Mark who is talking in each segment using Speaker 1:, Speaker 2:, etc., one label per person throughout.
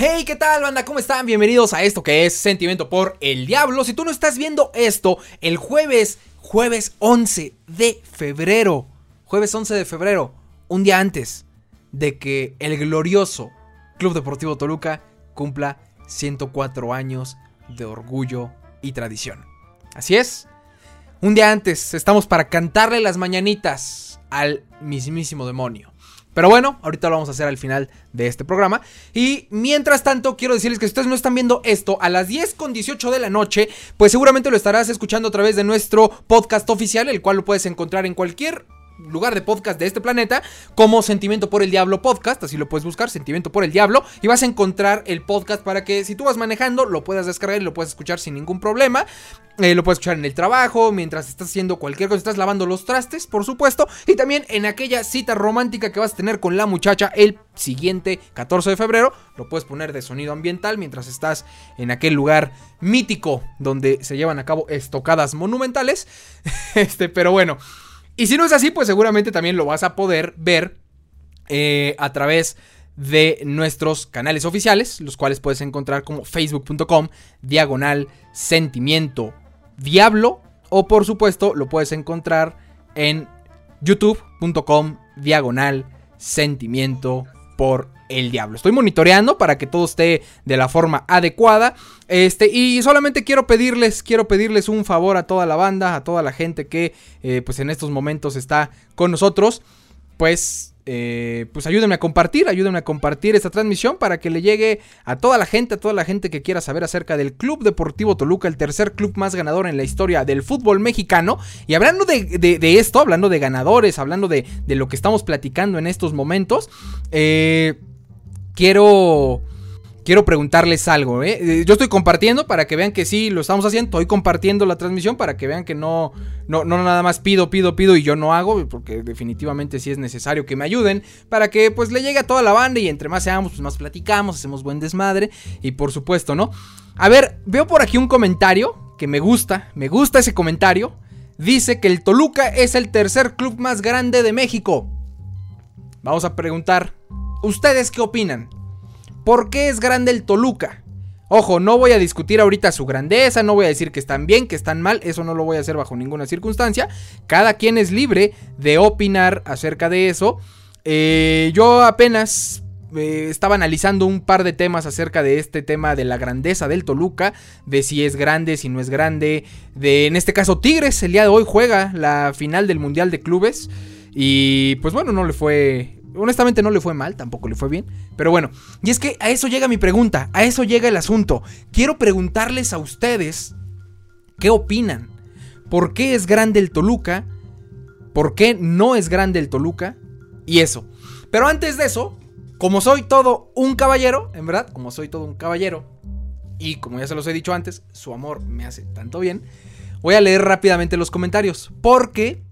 Speaker 1: Hey, ¿qué tal, banda? ¿Cómo están? Bienvenidos a esto que es Sentimiento por el Diablo. Si tú no estás viendo esto, el jueves, jueves 11 de febrero, jueves 11 de febrero, un día antes de que el glorioso Club Deportivo Toluca cumpla 104 años de orgullo y tradición. Así es, un día antes estamos para cantarle las mañanitas al mismísimo demonio. Pero bueno, ahorita lo vamos a hacer al final de este programa. Y mientras tanto, quiero decirles que si ustedes no están viendo esto a las 10 con 18 de la noche, pues seguramente lo estarás escuchando a través de nuestro podcast oficial, el cual lo puedes encontrar en cualquier lugar de podcast de este planeta como Sentimiento por el Diablo Podcast, así lo puedes buscar, Sentimiento por el Diablo, y vas a encontrar el podcast para que si tú vas manejando lo puedas descargar y lo puedes escuchar sin ningún problema. Eh, lo puedes escuchar en el trabajo, mientras estás haciendo cualquier cosa, estás lavando los trastes, por supuesto, y también en aquella cita romántica que vas a tener con la muchacha el siguiente 14 de febrero, lo puedes poner de sonido ambiental mientras estás en aquel lugar mítico donde se llevan a cabo estocadas monumentales. Este, pero bueno, y si no es así, pues seguramente también lo vas a poder ver eh, a través de nuestros canales oficiales, los cuales puedes encontrar como facebook.com diagonal sentimiento diablo o por supuesto lo puedes encontrar en youtube.com diagonal sentimiento por el diablo. Estoy monitoreando para que todo esté de la forma adecuada. Este, y solamente quiero pedirles, quiero pedirles un favor a toda la banda, a toda la gente que eh, pues en estos momentos está con nosotros. Pues eh, pues ayúdenme a compartir, ayúdenme a compartir esta transmisión para que le llegue a toda la gente, a toda la gente que quiera saber acerca del Club Deportivo Toluca, el tercer club más ganador en la historia del fútbol mexicano. Y hablando de, esto, hablando de ganadores, hablando de, de, lo que estamos platicando en estos momentos, eh, quiero quiero preguntarles algo. ¿eh? ¿eh? Yo estoy compartiendo para que vean que sí lo estamos haciendo. Estoy compartiendo la transmisión para que vean que no, no, no nada más pido, pido, pido y yo no hago. Porque definitivamente sí es necesario que me ayuden. Para que pues le llegue a toda la banda y entre más seamos, pues más platicamos, hacemos buen desmadre. Y por supuesto, ¿no? A ver, veo por aquí un comentario que me gusta. Me gusta ese comentario. Dice que el Toluca es el tercer club más grande de México. Vamos a preguntar, ¿ustedes qué opinan? ¿Por qué es grande el Toluca? Ojo, no voy a discutir ahorita su grandeza, no voy a decir que están bien, que están mal, eso no lo voy a hacer bajo ninguna circunstancia. Cada quien es libre de opinar acerca de eso. Eh, yo apenas eh, estaba analizando un par de temas acerca de este tema de la grandeza del Toluca, de si es grande, si no es grande, de en este caso Tigres, el día de hoy juega la final del Mundial de Clubes y pues bueno, no le fue honestamente no le fue mal, tampoco le fue bien. Pero bueno, y es que a eso llega mi pregunta, a eso llega el asunto. Quiero preguntarles a ustedes qué opinan. ¿Por qué es grande el Toluca? ¿Por qué no es grande el Toluca? Y eso. Pero antes de eso, como soy todo un caballero, en verdad, como soy todo un caballero, y como ya se los he dicho antes, su amor me hace tanto bien, voy a leer rápidamente los comentarios. Porque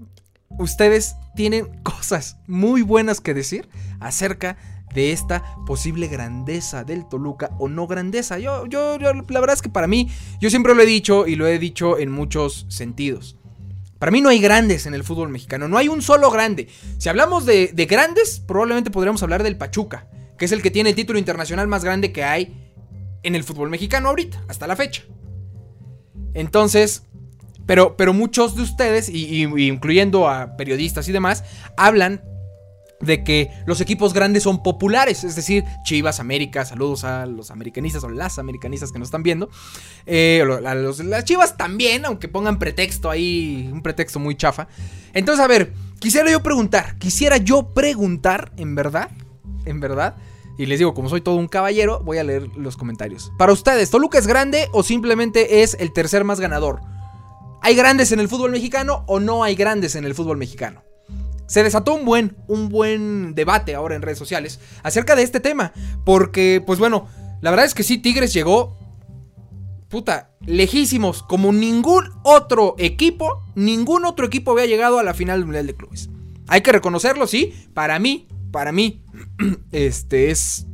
Speaker 1: ustedes tienen cosas muy buenas que decir acerca de esta posible grandeza del Toluca o no grandeza. Yo, yo, la verdad es que para mí, yo siempre lo he dicho y lo he dicho en muchos sentidos. Para mí no hay grandes en el fútbol mexicano, no hay un solo grande. Si hablamos de, de grandes, probablemente podríamos hablar del Pachuca, que es el que tiene el título internacional más grande que hay en el fútbol mexicano ahorita, hasta la fecha. Entonces, pero, pero muchos de ustedes, y, incluyendo a periodistas y demás, hablan de que los equipos grandes son populares, es decir, Chivas, América, saludos a los americanistas o las americanistas que nos están viendo, eh, los, las Chivas también, aunque pongan pretexto ahí, un pretexto muy chafa. Entonces, a ver, quisiera yo preguntar, quisiera yo preguntar, en verdad, en verdad, y les digo, como soy todo un caballero, voy a leer los comentarios. Para ustedes, ¿Toluca es grande o simplemente es el tercer más ganador? ¿Hay grandes en el fútbol mexicano o no hay grandes en el fútbol mexicano? Se desató un buen, un buen debate ahora en redes sociales acerca de este tema. Porque, pues bueno, la verdad es que sí, Tigres llegó, puta, lejísimos, como ningún otro equipo, ningún otro equipo había llegado a la final del Mundial de Clubes. Hay que reconocerlo, sí, para mí, para mí, este es,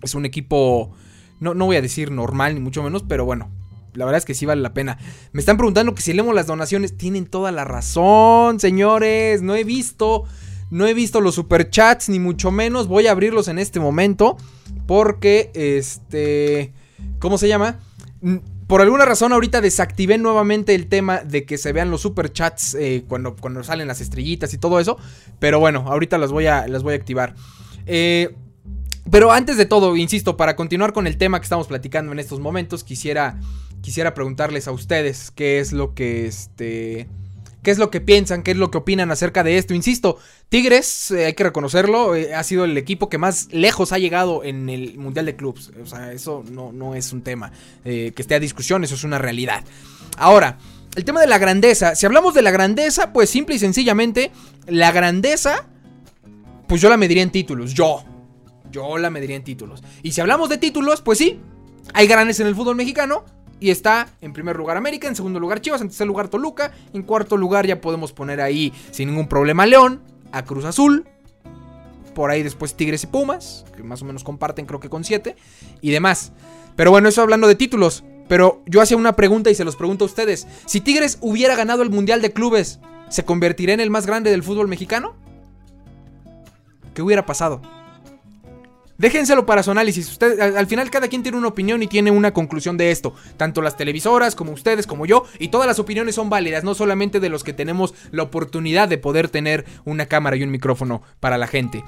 Speaker 1: es un equipo, no, no voy a decir normal, ni mucho menos, pero bueno, la verdad es que sí vale la pena. Me están preguntando que si leemos las donaciones. Tienen toda la razón, señores. No he visto. No he visto los superchats, ni mucho menos. Voy a abrirlos en este momento. Porque, este... ¿Cómo se llama? Por alguna razón ahorita desactivé nuevamente el tema de que se vean los superchats eh, cuando, cuando salen las estrellitas y todo eso. Pero bueno, ahorita las voy a, voy a activar. Eh, pero antes de todo, insisto, para continuar con el tema que estamos platicando en estos momentos, quisiera, quisiera preguntarles a ustedes qué es lo que este qué es lo que piensan, qué es lo que opinan acerca de esto. Insisto, Tigres, eh, hay que reconocerlo, eh, ha sido el equipo que más lejos ha llegado en el Mundial de Clubs. O sea, eso no, no es un tema eh, que esté a discusión, eso es una realidad. Ahora, el tema de la grandeza. Si hablamos de la grandeza, pues simple y sencillamente, la grandeza, pues yo la mediría en títulos, yo. Yo la mediría en títulos. Y si hablamos de títulos, pues sí, hay grandes en el fútbol mexicano, y está en primer lugar América, en segundo lugar Chivas, en tercer lugar Toluca, en cuarto lugar ya podemos poner ahí sin ningún problema León, a Cruz Azul, por ahí después Tigres y Pumas, que más o menos comparten creo que con siete, y demás. Pero bueno, eso hablando de títulos. Pero yo hacía una pregunta y se los pregunto a ustedes. Si Tigres hubiera ganado el Mundial de Clubes, ¿se convertiría en el más grande del fútbol mexicano? ¿Qué hubiera pasado? Déjenselo para su análisis. Al, final cada quien tiene una opinión y tiene una conclusión de esto. Tanto las televisoras como ustedes, como yo. Y todas las opiniones son válidas, no solamente de los que tenemos la oportunidad de poder tener una cámara y un micrófono para la gente.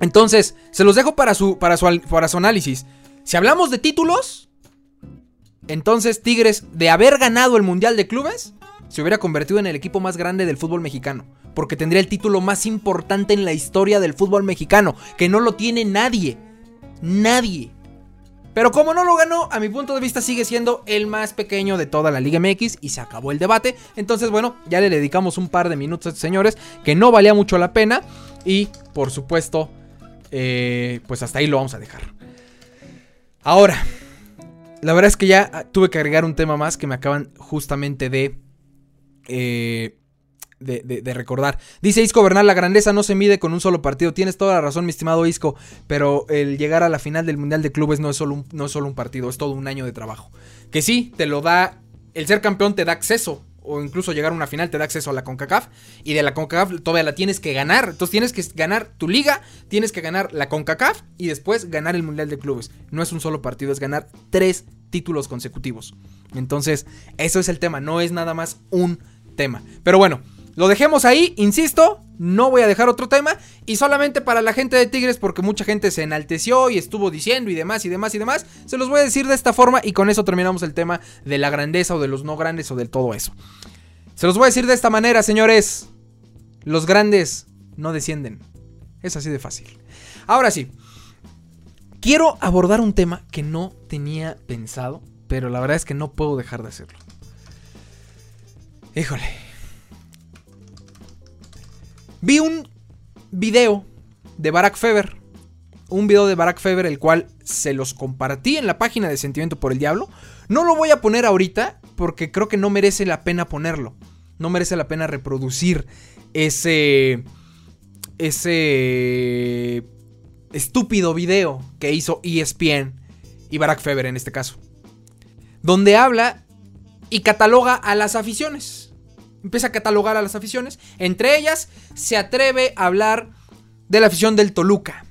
Speaker 1: Entonces, se los dejo para su, para su, para su análisis. Si hablamos de títulos, entonces Tigres, de haber ganado el Mundial de Clubes, se hubiera convertido en el equipo más grande del fútbol mexicano porque tendría el título más importante en la historia del fútbol mexicano, que no lo tiene nadie. Nadie. Pero como no lo ganó, a mi punto de vista sigue siendo el más pequeño de toda la Liga MX y se acabó el debate. Entonces, bueno, ya le dedicamos un par de minutos a estos señores que no valía mucho la pena. Y, por supuesto, eh, pues hasta ahí lo vamos a dejar. Ahora, la verdad es que ya tuve que agregar un tema más que me acaban justamente de... Eh, de, recordar. Dice Isco Bernal, la grandeza no se mide con un solo partido. Tienes toda la razón, mi estimado Isco, pero el llegar a la final del Mundial de Clubes no es solo un, no es solo un partido, es todo un año de trabajo. Que sí, te lo da, el ser campeón te da acceso, o incluso llegar a una final te da acceso a la CONCACAF, y de la CONCACAF todavía la tienes que ganar. Entonces tienes que ganar tu liga, tienes que ganar la CONCACAF y después ganar el Mundial de Clubes. No es un solo partido, es ganar tres títulos consecutivos. Entonces, eso es el tema, no es nada más un tema. Pero bueno. Lo dejemos ahí, insisto, no voy a dejar otro tema y solamente para la gente de Tigres porque mucha gente se enalteció y estuvo diciendo y demás y demás y demás, se los voy a decir de esta forma y con eso terminamos el tema de la grandeza o de los no grandes o del todo eso. Se los voy a decir de esta manera, señores. Los grandes no descienden. Es así de fácil. Ahora sí. Quiero abordar un tema que no tenía pensado, pero la verdad es que no puedo dejar de hacerlo. Híjole. Vi un video de Barack Feber. Un video de Barack Feber, el cual se los compartí en la página de Sentimiento por el Diablo. No lo voy a poner ahorita porque creo que no merece la pena ponerlo. No merece la pena reproducir ese. Ese. Estúpido video que hizo ESPN y Barack Feber en este caso. Donde habla y cataloga a las aficiones empieza a catalogar a las aficiones. Entre ellas, se atreve a hablar de la afición del Toluca.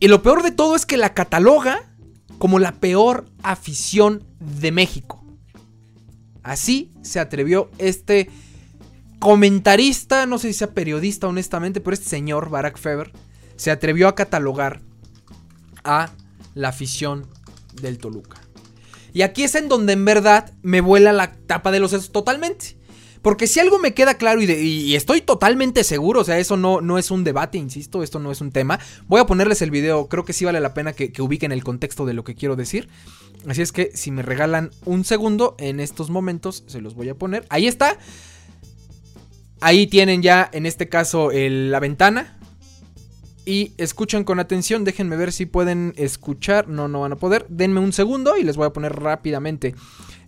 Speaker 1: Y lo peor de todo es que la cataloga como la peor afición de México. Así se atrevió este comentarista, no sé si sea periodista honestamente, pero este señor, Barack Feber, se atrevió a catalogar a la afición del Toluca. Y aquí es en donde en verdad me vuela la tapa de los sesos totalmente. Porque si algo me queda claro y, estoy totalmente seguro, o sea, eso no, no, es un debate, insisto, esto no es un tema. Voy a ponerles el video, creo que sí vale la pena que, que ubiquen el contexto de lo que quiero decir. Así es que si me regalan un segundo, en estos momentos se los voy a poner. Ahí está. Ahí tienen ya, en este caso, la ventana. Y escuchen con atención, déjenme ver si pueden escuchar. No, no van a poder. Denme un segundo y les voy a poner rápidamente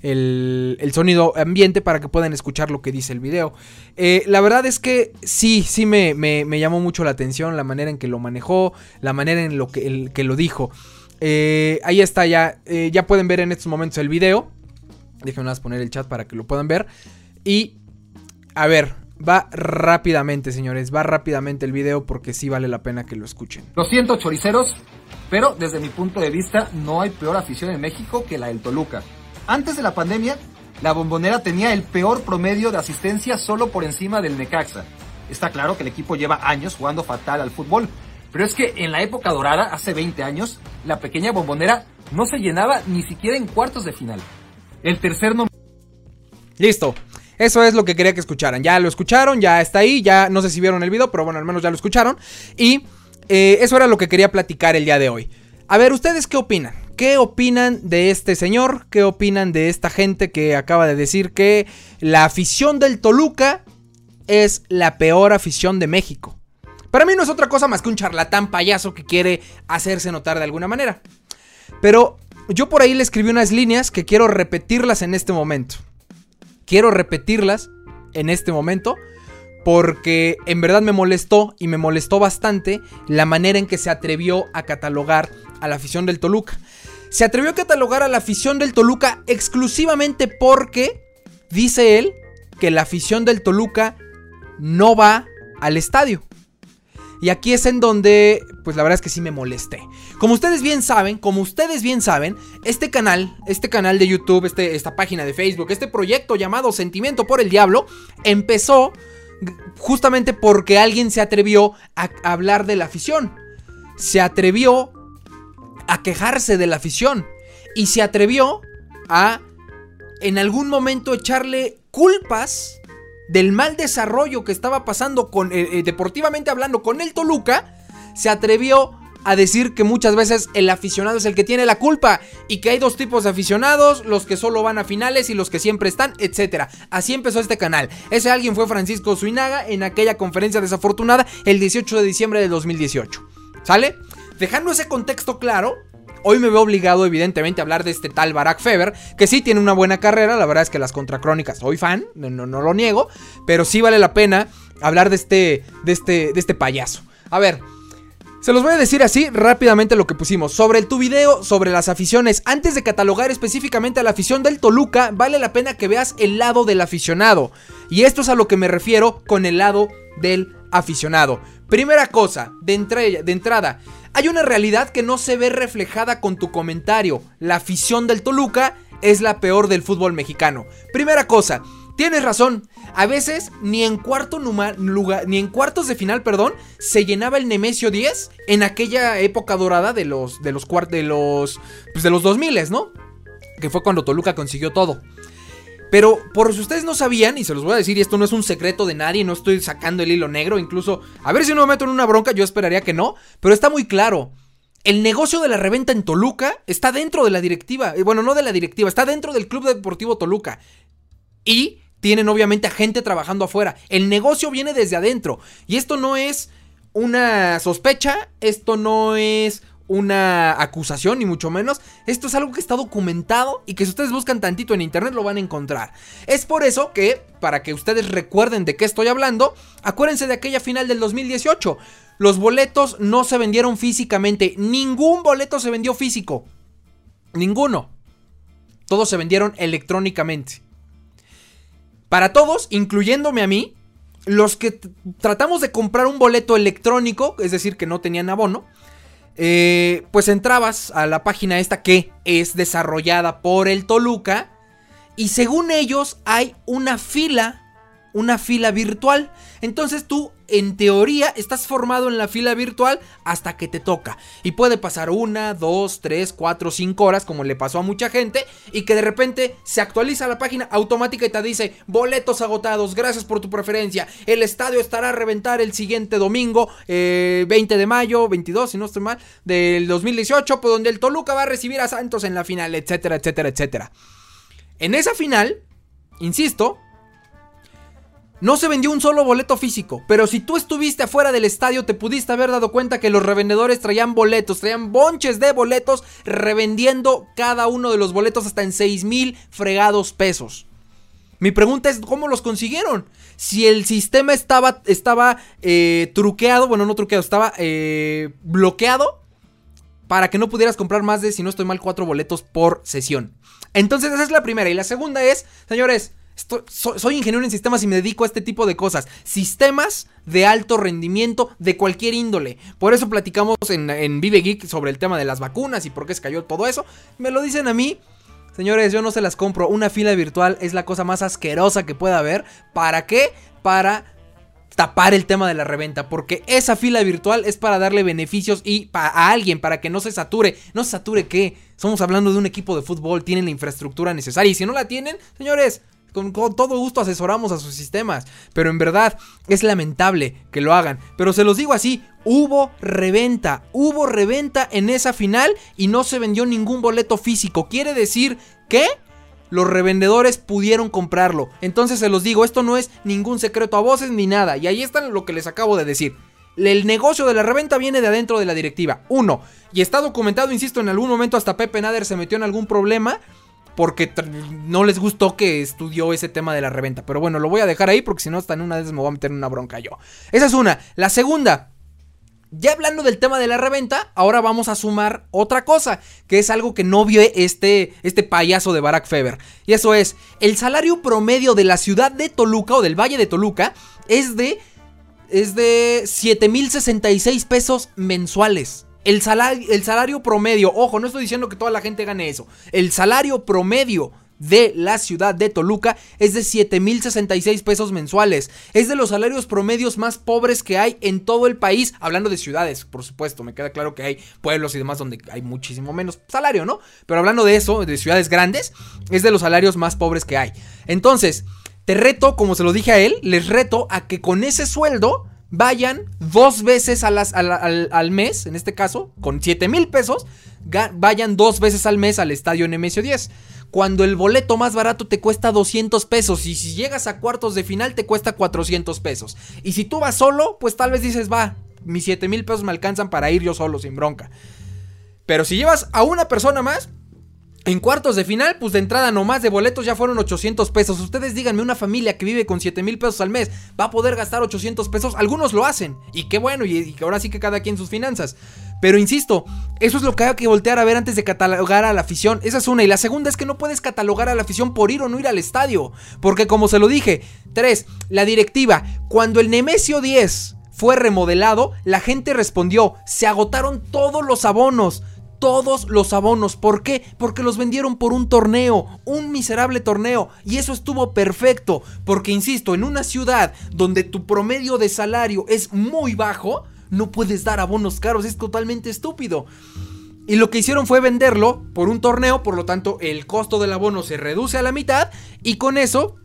Speaker 1: el, sonido ambiente para que puedan escuchar lo que dice el video. Eh, la verdad es que sí, sí me, llamó mucho la atención la manera en que lo manejó, la manera en lo que, el, que lo dijo. Eh, ahí está ya, eh, ya pueden ver en estos momentos el video. Déjenme poner el chat para que lo puedan ver. Y, a ver, Va rápidamente, señores. Va rápidamente el video porque sí vale la pena que lo escuchen.
Speaker 2: Lo siento, choriceros, pero desde mi punto de vista no hay peor afición en México que la del Toluca. Antes de la pandemia, la bombonera tenía el peor promedio de asistencia solo por encima del Necaxa. Está claro que el equipo lleva años jugando fatal al fútbol, pero es que en la época dorada, hace 20 años, la pequeña bombonera no se llenaba ni siquiera en cuartos de final. El tercer nombre...
Speaker 1: Listo. Eso es lo que quería que escucharan. Ya lo escucharon, ya está ahí, ya no sé si vieron el video, pero bueno, al menos ya lo escucharon. Y eh, eso era lo que quería platicar el día de hoy. A ver, ¿ustedes qué opinan? ¿Qué opinan de este señor? ¿Qué opinan de esta gente que acaba de decir que la afición del Toluca es la peor afición de México? Para mí no es otra cosa más que un charlatán payaso que quiere hacerse notar de alguna manera. Pero yo por ahí le escribí unas líneas que quiero repetirlas en este momento. Quiero repetirlas en este momento porque en verdad me molestó y me molestó bastante la manera en que se atrevió a catalogar a la afición del Toluca. Se atrevió a catalogar a la afición del Toluca exclusivamente porque dice él que la afición del Toluca no va al estadio. Y aquí es en donde, pues la verdad es que sí me molesté. Como ustedes bien saben, como ustedes bien saben, este canal, este canal de YouTube, este, esta página de Facebook, este proyecto llamado Sentimiento por el Diablo, empezó justamente porque alguien se atrevió a hablar de la afición. Se atrevió a quejarse de la afición. Y se atrevió a en algún momento echarle culpas del mal desarrollo que estaba pasando con eh, eh, deportivamente hablando con el Toluca, se atrevió a decir que muchas veces el aficionado es el que tiene la culpa y que hay dos tipos de aficionados, los que solo van a finales y los que siempre están, etc. Así empezó este canal. Ese alguien fue Francisco Zuinaga en aquella conferencia desafortunada el 18 de diciembre de 2018. ¿Sale? Dejando ese contexto claro, Hoy me veo obligado, evidentemente, a hablar de este tal Barack Feber, que sí tiene una buena carrera. La verdad es que las contracrónicas soy fan, no, lo niego, pero sí vale la pena hablar de este, de este, de este payaso. A ver, se los voy a decir así rápidamente lo que pusimos. Sobre el tu video, sobre las aficiones. Antes de catalogar específicamente a la afición del Toluca, vale la pena que veas el lado del aficionado. Y esto es a lo que me refiero con el lado del aficionado. Primera cosa, de, de entrada, hay una realidad que no se ve reflejada con tu comentario. La afición del Toluca es la peor del fútbol mexicano. Primera cosa, tienes razón. A veces ni en cuarto lugar, ni en cuartos de final, perdón, se llenaba el Nemesio 10 en aquella época dorada de los de los de los pues de los 2000, ¿no? Que fue cuando Toluca consiguió todo. Pero por si ustedes no sabían, y se los voy a decir, y esto no es un secreto de nadie, no estoy sacando el hilo negro, incluso, a ver si no me meto en una bronca, yo esperaría que no, pero está muy claro. El negocio de la reventa en Toluca está dentro de la directiva, eh, bueno, no de la directiva, está dentro del Club Deportivo Toluca. Y tienen obviamente a gente trabajando afuera. El negocio viene desde adentro. Y esto no es una sospecha, esto no es una acusación, ni mucho menos. Esto es algo que está documentado y que si ustedes buscan tantito en internet lo van a encontrar. Es por eso que, para que ustedes recuerden de qué estoy hablando, acuérdense de aquella final del 2018. Los boletos no se vendieron físicamente. Ningún boleto se vendió físico. Ninguno. Todos se vendieron electrónicamente. Para todos, incluyéndome a mí, los que tratamos de comprar un boleto electrónico, es decir, que no tenían abono, eh, pues entrabas a la página esta que es desarrollada por el Toluca y según ellos hay una fila, una fila virtual. Entonces tú en teoría estás formado en la fila virtual hasta que te toca. Y puede pasar una, dos, tres, cuatro, cinco horas, como le pasó a mucha gente, y que de repente se actualiza la página automática y te dice, boletos agotados, gracias por tu preferencia, el estadio estará a reventar el siguiente domingo, 20 eh, de mayo, 22, si no estoy mal, del 2018, por donde el Toluca va a recibir a Santos en la final, etcétera, etcétera, etcétera. En esa final, insisto, no se vendió un solo boleto físico, pero si tú estuviste afuera del estadio te pudiste haber dado cuenta que los revendedores traían boletos, traían bonches de boletos revendiendo cada uno de los boletos hasta en 6 mil fregados pesos. Mi pregunta es, ¿cómo los consiguieron? Si el sistema estaba, estaba eh, truqueado, bueno, no truqueado, estaba eh, bloqueado para que no pudieras comprar más de, si no estoy mal, cuatro boletos por sesión. Entonces esa es la primera. Y la segunda es, señores, soy ingeniero en sistemas y me dedico a este tipo de cosas. Sistemas de alto rendimiento de cualquier índole. Por eso platicamos en, en Vive Geek sobre el tema de las vacunas y por qué se cayó todo eso. Me lo dicen a mí. Señores, yo no se las compro. Una fila virtual es la cosa más asquerosa que pueda haber. ¿Para qué? Para tapar el tema de la reventa, porque esa fila virtual es para darle beneficios y a alguien, para que no se sature. ¿No se sature qué? Somos hablando de un equipo de fútbol, tienen la infraestructura necesaria y si no la tienen, señores, con, todo gusto asesoramos a sus sistemas. Pero en verdad es lamentable que lo hagan. Pero se los digo así, hubo reventa. Hubo reventa en esa final y no se vendió ningún boleto físico. Quiere decir que los revendedores pudieron comprarlo. Entonces se los digo, esto no es ningún secreto a voces ni nada. Y ahí está lo que les acabo de decir. El negocio de la reventa viene de adentro de la directiva. Uno. Y está documentado, insisto, en algún momento hasta Pepe Nader se metió en algún problema. Porque no les gustó que estudió ese tema de la reventa. Pero bueno, lo voy a dejar ahí porque si no, hasta en una vez me voy a meter en una bronca yo. Esa es una. La segunda. Ya hablando del tema de la reventa, ahora vamos a sumar otra cosa, que es algo que no vio este, este payaso de Barack Feber. Y eso es, el salario promedio de la ciudad de Toluca o del Valle de Toluca es de, es de 7.066 pesos mensuales. El salario, el salario promedio, ojo, no estoy diciendo que toda la gente gane eso. El salario promedio de la ciudad de Toluca es de 7.066 pesos mensuales. Es de los salarios promedios más pobres que hay en todo el país. Hablando de ciudades, por supuesto. Me queda claro que hay pueblos y demás donde hay muchísimo menos salario, ¿no? Pero hablando de eso, de ciudades grandes, es de los salarios más pobres que hay. Entonces, te reto, como se lo dije a él, les reto a que con ese sueldo vayan dos veces al, al, mes, en este caso, con 7 mil pesos, vayan dos veces al mes al estadio Nemesio 10 cuando el boleto más barato te cuesta 200 pesos y si llegas a cuartos de final te cuesta 400 pesos. Y si tú vas solo, pues tal vez dices, va, mis 7 mil pesos me alcanzan para ir yo solo sin bronca. Pero si llevas a una persona más, en cuartos de final, pues de entrada nomás de boletos ya fueron 800 pesos. Ustedes díganme, una familia que vive con 7 mil pesos al mes va a poder gastar 800 pesos. Algunos lo hacen. Y qué bueno, y, y ahora sí que cada quien sus finanzas. Pero insisto, eso es lo que hay que voltear a ver antes de catalogar a la afición. Esa es una. Y la segunda es que no puedes catalogar a la afición por ir o no ir al estadio. Porque como se lo dije, tres, la directiva, cuando el Nemesio 10 fue remodelado, la gente respondió, se agotaron todos los abonos. Todos los abonos. ¿Por qué? Porque los vendieron por un torneo, un miserable torneo. Y eso estuvo perfecto. Porque, insisto, en una ciudad donde tu promedio de salario es muy bajo, no puedes dar abonos caros, es totalmente estúpido. Y lo que hicieron fue venderlo por un torneo, por lo tanto el costo del abono se reduce a la mitad y con eso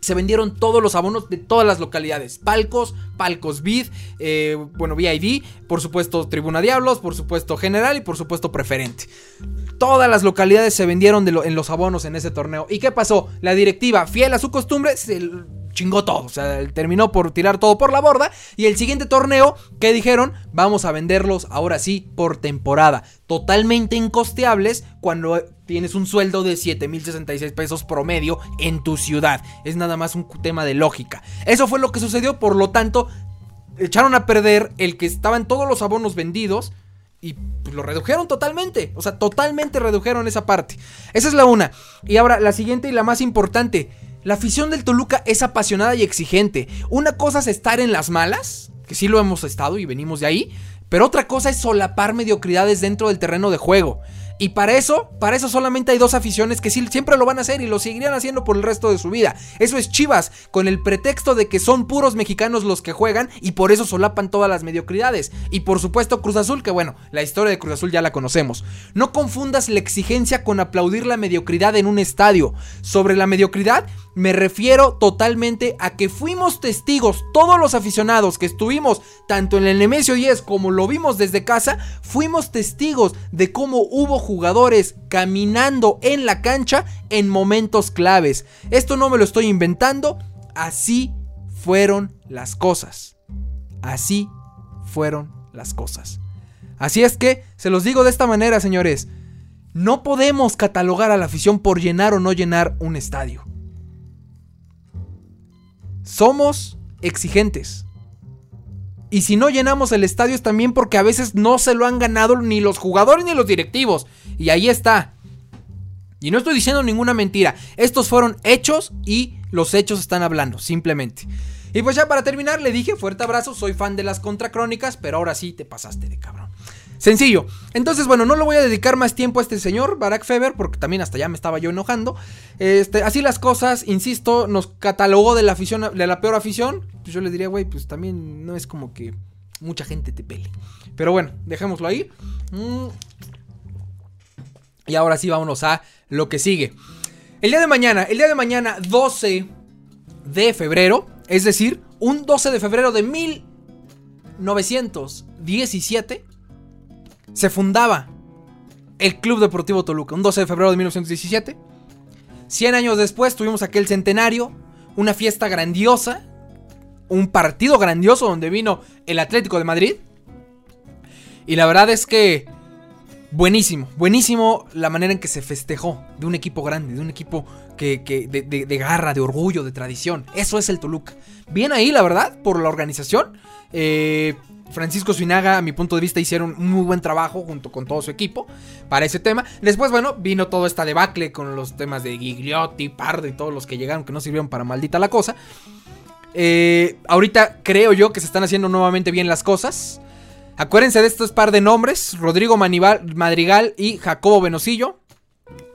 Speaker 1: se vendieron todos los abonos de todas las localidades. Palcos, palcos BID, eh, bueno, VID, por supuesto Tribuna Diablos, por supuesto General y por supuesto Preferente. Todas las localidades se vendieron en los abonos en ese torneo. ¿Y qué pasó? La directiva, fiel a su costumbre, se chingó todo. O sea, terminó por tirar todo por la borda. Y el siguiente torneo, que dijeron? Vamos a venderlos ahora sí por temporada. Totalmente incosteables cuando tienes un sueldo de 7.066 pesos promedio en tu ciudad. Es nada más un tema de lógica. Eso fue lo que sucedió, por lo tanto, echaron a perder el que estaban todos los abonos vendidos. Y pues, lo redujeron totalmente. O sea, totalmente redujeron esa parte. Esa es la una. Y ahora, la siguiente y la más importante. La afición del Toluca es apasionada y exigente. Una cosa es estar en las malas, que sí lo hemos estado y venimos de ahí, pero otra cosa es solapar mediocridades dentro del terreno de juego. Y para eso, para eso solamente hay dos aficiones que siempre lo van a hacer y lo seguirían haciendo por el resto de su vida. Eso es Chivas, con el pretexto de que son puros mexicanos los que juegan y por eso solapan todas las mediocridades. Y por supuesto Cruz Azul, que bueno, la historia de Cruz Azul ya la conocemos. No confundas la exigencia con aplaudir la mediocridad en un estadio. Sobre la mediocridad me refiero totalmente a que fuimos testigos, todos los aficionados que estuvimos tanto en el Nemesio 10 como lo vimos desde casa, fuimos testigos de cómo hubo jugadores caminando en la cancha en momentos claves. Esto no me lo estoy inventando, así fueron las cosas. Así fueron las cosas. Así es que, se los digo de esta manera, señores, no podemos catalogar a la afición por llenar o no llenar un estadio. Somos exigentes. Y si no llenamos el estadio es también porque a veces no se lo han ganado ni los jugadores ni los directivos. Y ahí está. Y no estoy diciendo ninguna mentira. Estos fueron hechos y los hechos están hablando, simplemente. Y pues ya para terminar, le dije, fuerte abrazo, soy fan de las contracrónicas, pero ahora sí te pasaste de cabrón. Sencillo. Entonces, bueno, no le voy a dedicar más tiempo a este señor, Barack Feber, porque también hasta ya me estaba yo enojando. Este, así las cosas, insisto, nos catalogó de la afición, de la peor afición. Pues yo le diría, güey, pues también no es como que mucha gente te pele. Pero bueno, dejémoslo ahí. Mm. Y ahora sí, vámonos a lo que sigue. El día de mañana, el día de mañana, 12 de febrero, es decir, un 12 de febrero de 1917 se fundaba el Club Deportivo Toluca, un 12 de febrero de 1917. 100 años después tuvimos aquel centenario, una fiesta grandiosa, un partido grandioso donde vino el Atlético de Madrid. Y la verdad es que buenísimo, buenísimo la manera en que se festejó de un equipo grande, de un equipo que, de, de, garra, de orgullo, de tradición. Eso es el Toluca. Bien ahí, la verdad, por la organización. Eh, Francisco Suinaga, a mi punto de vista, hicieron un muy buen trabajo junto con todo su equipo para ese tema. Después, bueno, vino todo esta debacle con los temas de Gigliotti, Pardo y todos los que llegaron que no sirvieron para maldita la cosa. Eh, ahorita creo yo que se están haciendo nuevamente bien las cosas. Acuérdense de estos par de nombres: Rodrigo Madrigal y Jacobo Benosillo.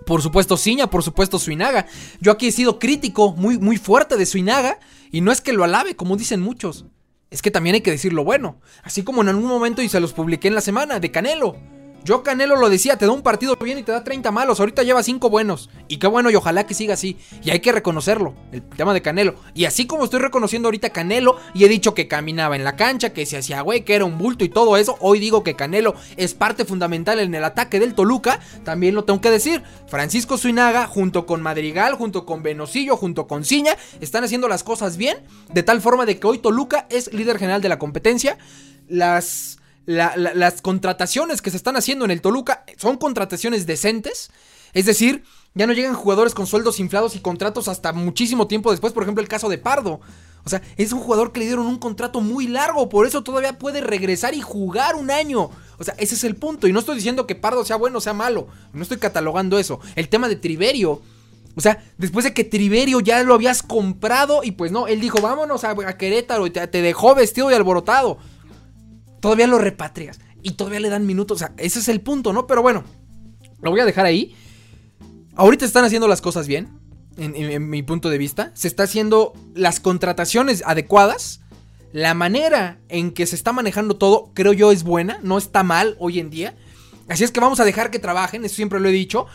Speaker 1: Por supuesto, Ciña, por supuesto, Suinaga. Yo aquí he sido crítico muy, muy fuerte de Suinaga. Y no es que lo alabe, como dicen muchos es que también hay que decir lo bueno. Así como en algún momento y se los publiqué en la semana de Canelo. Yo Canelo lo decía, te da un partido bien y te da 30 malos, ahorita lleva 5 buenos. Y qué bueno y ojalá que siga así. Y hay que reconocerlo, el tema de Canelo. Y así como estoy reconociendo ahorita Canelo y he dicho que caminaba en la cancha, que se hacía güey, que era un bulto y todo eso, hoy digo que Canelo es parte fundamental en el ataque del Toluca, también lo tengo que decir. Francisco Suinaga junto con Madrigal, junto con Venosillo, junto con Ciña, están haciendo las cosas bien, de tal forma de que hoy Toluca es líder general de la competencia. Las las contrataciones que se están haciendo en el Toluca son contrataciones decentes. Es decir, ya no llegan jugadores con sueldos inflados y contratos hasta muchísimo tiempo después. Por ejemplo, el caso de Pardo. O sea, es un jugador que le dieron un contrato muy largo, por eso todavía puede regresar y jugar un año. O sea, ese es el punto. Y no estoy diciendo que Pardo sea bueno o sea malo. No estoy catalogando eso. El tema de Triverio. O sea, después de que Triverio ya lo habías comprado y pues no, él dijo, vámonos a, Querétaro y te dejó vestido y alborotado todavía lo repatrias y todavía le dan minutos. O sea, ese es el punto, ¿no? Pero bueno, lo voy a dejar ahí. Ahorita están haciendo las cosas bien, en, mi punto de vista. Se está haciendo las contrataciones adecuadas. La manera en que se está manejando todo, creo yo, es buena. No está mal hoy en día. Así es que vamos a dejar que trabajen, eso siempre lo he dicho.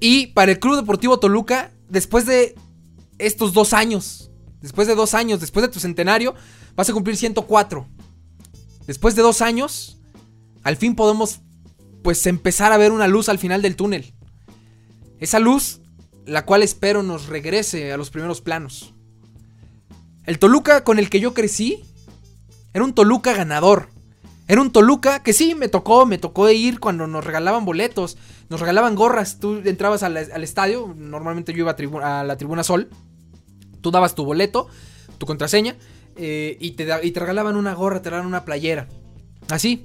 Speaker 1: Y para el Club Deportivo Toluca, después de estos dos años, después de dos años, después de tu centenario, vas a cumplir 104. Después de dos años, al fin podemos pues empezar a ver una luz al final del túnel. Esa luz, la cual espero nos regrese a los primeros planos. El Toluca con el que yo crecí era un Toluca ganador. Era un Toluca que sí, me tocó, me tocó ir cuando nos regalaban boletos, nos regalaban gorras. Tú entrabas al, estadio, normalmente yo iba a, la tribuna Sol. Tú dabas tu boleto, tu contraseña, eh, y, te y te regalaban una gorra, te regalaban una playera. Así.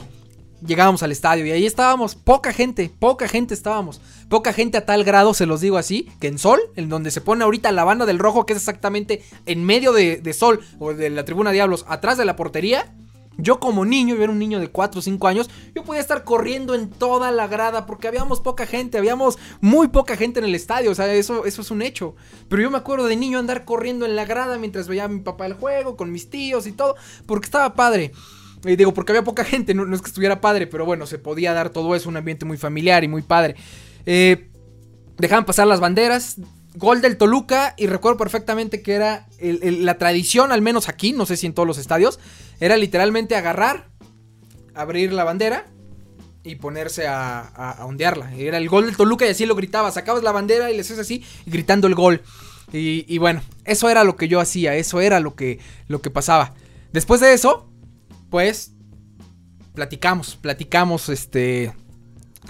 Speaker 1: Llegábamos al estadio y ahí estábamos, poca gente, poca gente estábamos. Poca gente a tal grado, se los digo así, que en Sol, en donde se pone ahorita la banda del rojo, que es exactamente en medio de, de Sol o de la tribuna Diablos, atrás de la portería, yo como niño, yo era un niño de 4 o 5 años, yo podía estar corriendo en toda la grada porque habíamos poca gente, habíamos muy poca gente en el estadio, o sea, eso, eso es un hecho. Pero yo me acuerdo de niño andar corriendo en la grada mientras veía a mi papá el juego, con mis tíos y todo, porque estaba padre. Y digo, porque había poca gente, no, es que estuviera padre, pero bueno, se podía dar todo eso, un ambiente muy familiar y muy padre. Eh, dejaban pasar las banderas, gol del Toluca y recuerdo perfectamente que era la tradición, al menos aquí, no sé si en todos los estadios, era literalmente agarrar, abrir la bandera y ponerse a, ondearla. Era el gol del Toluca y así lo gritaba, sacabas la bandera y le hacías así gritando el gol. Y, bueno, eso era lo que yo hacía, eso era lo que, lo que pasaba. Después de eso, pues platicamos, platicamos, este,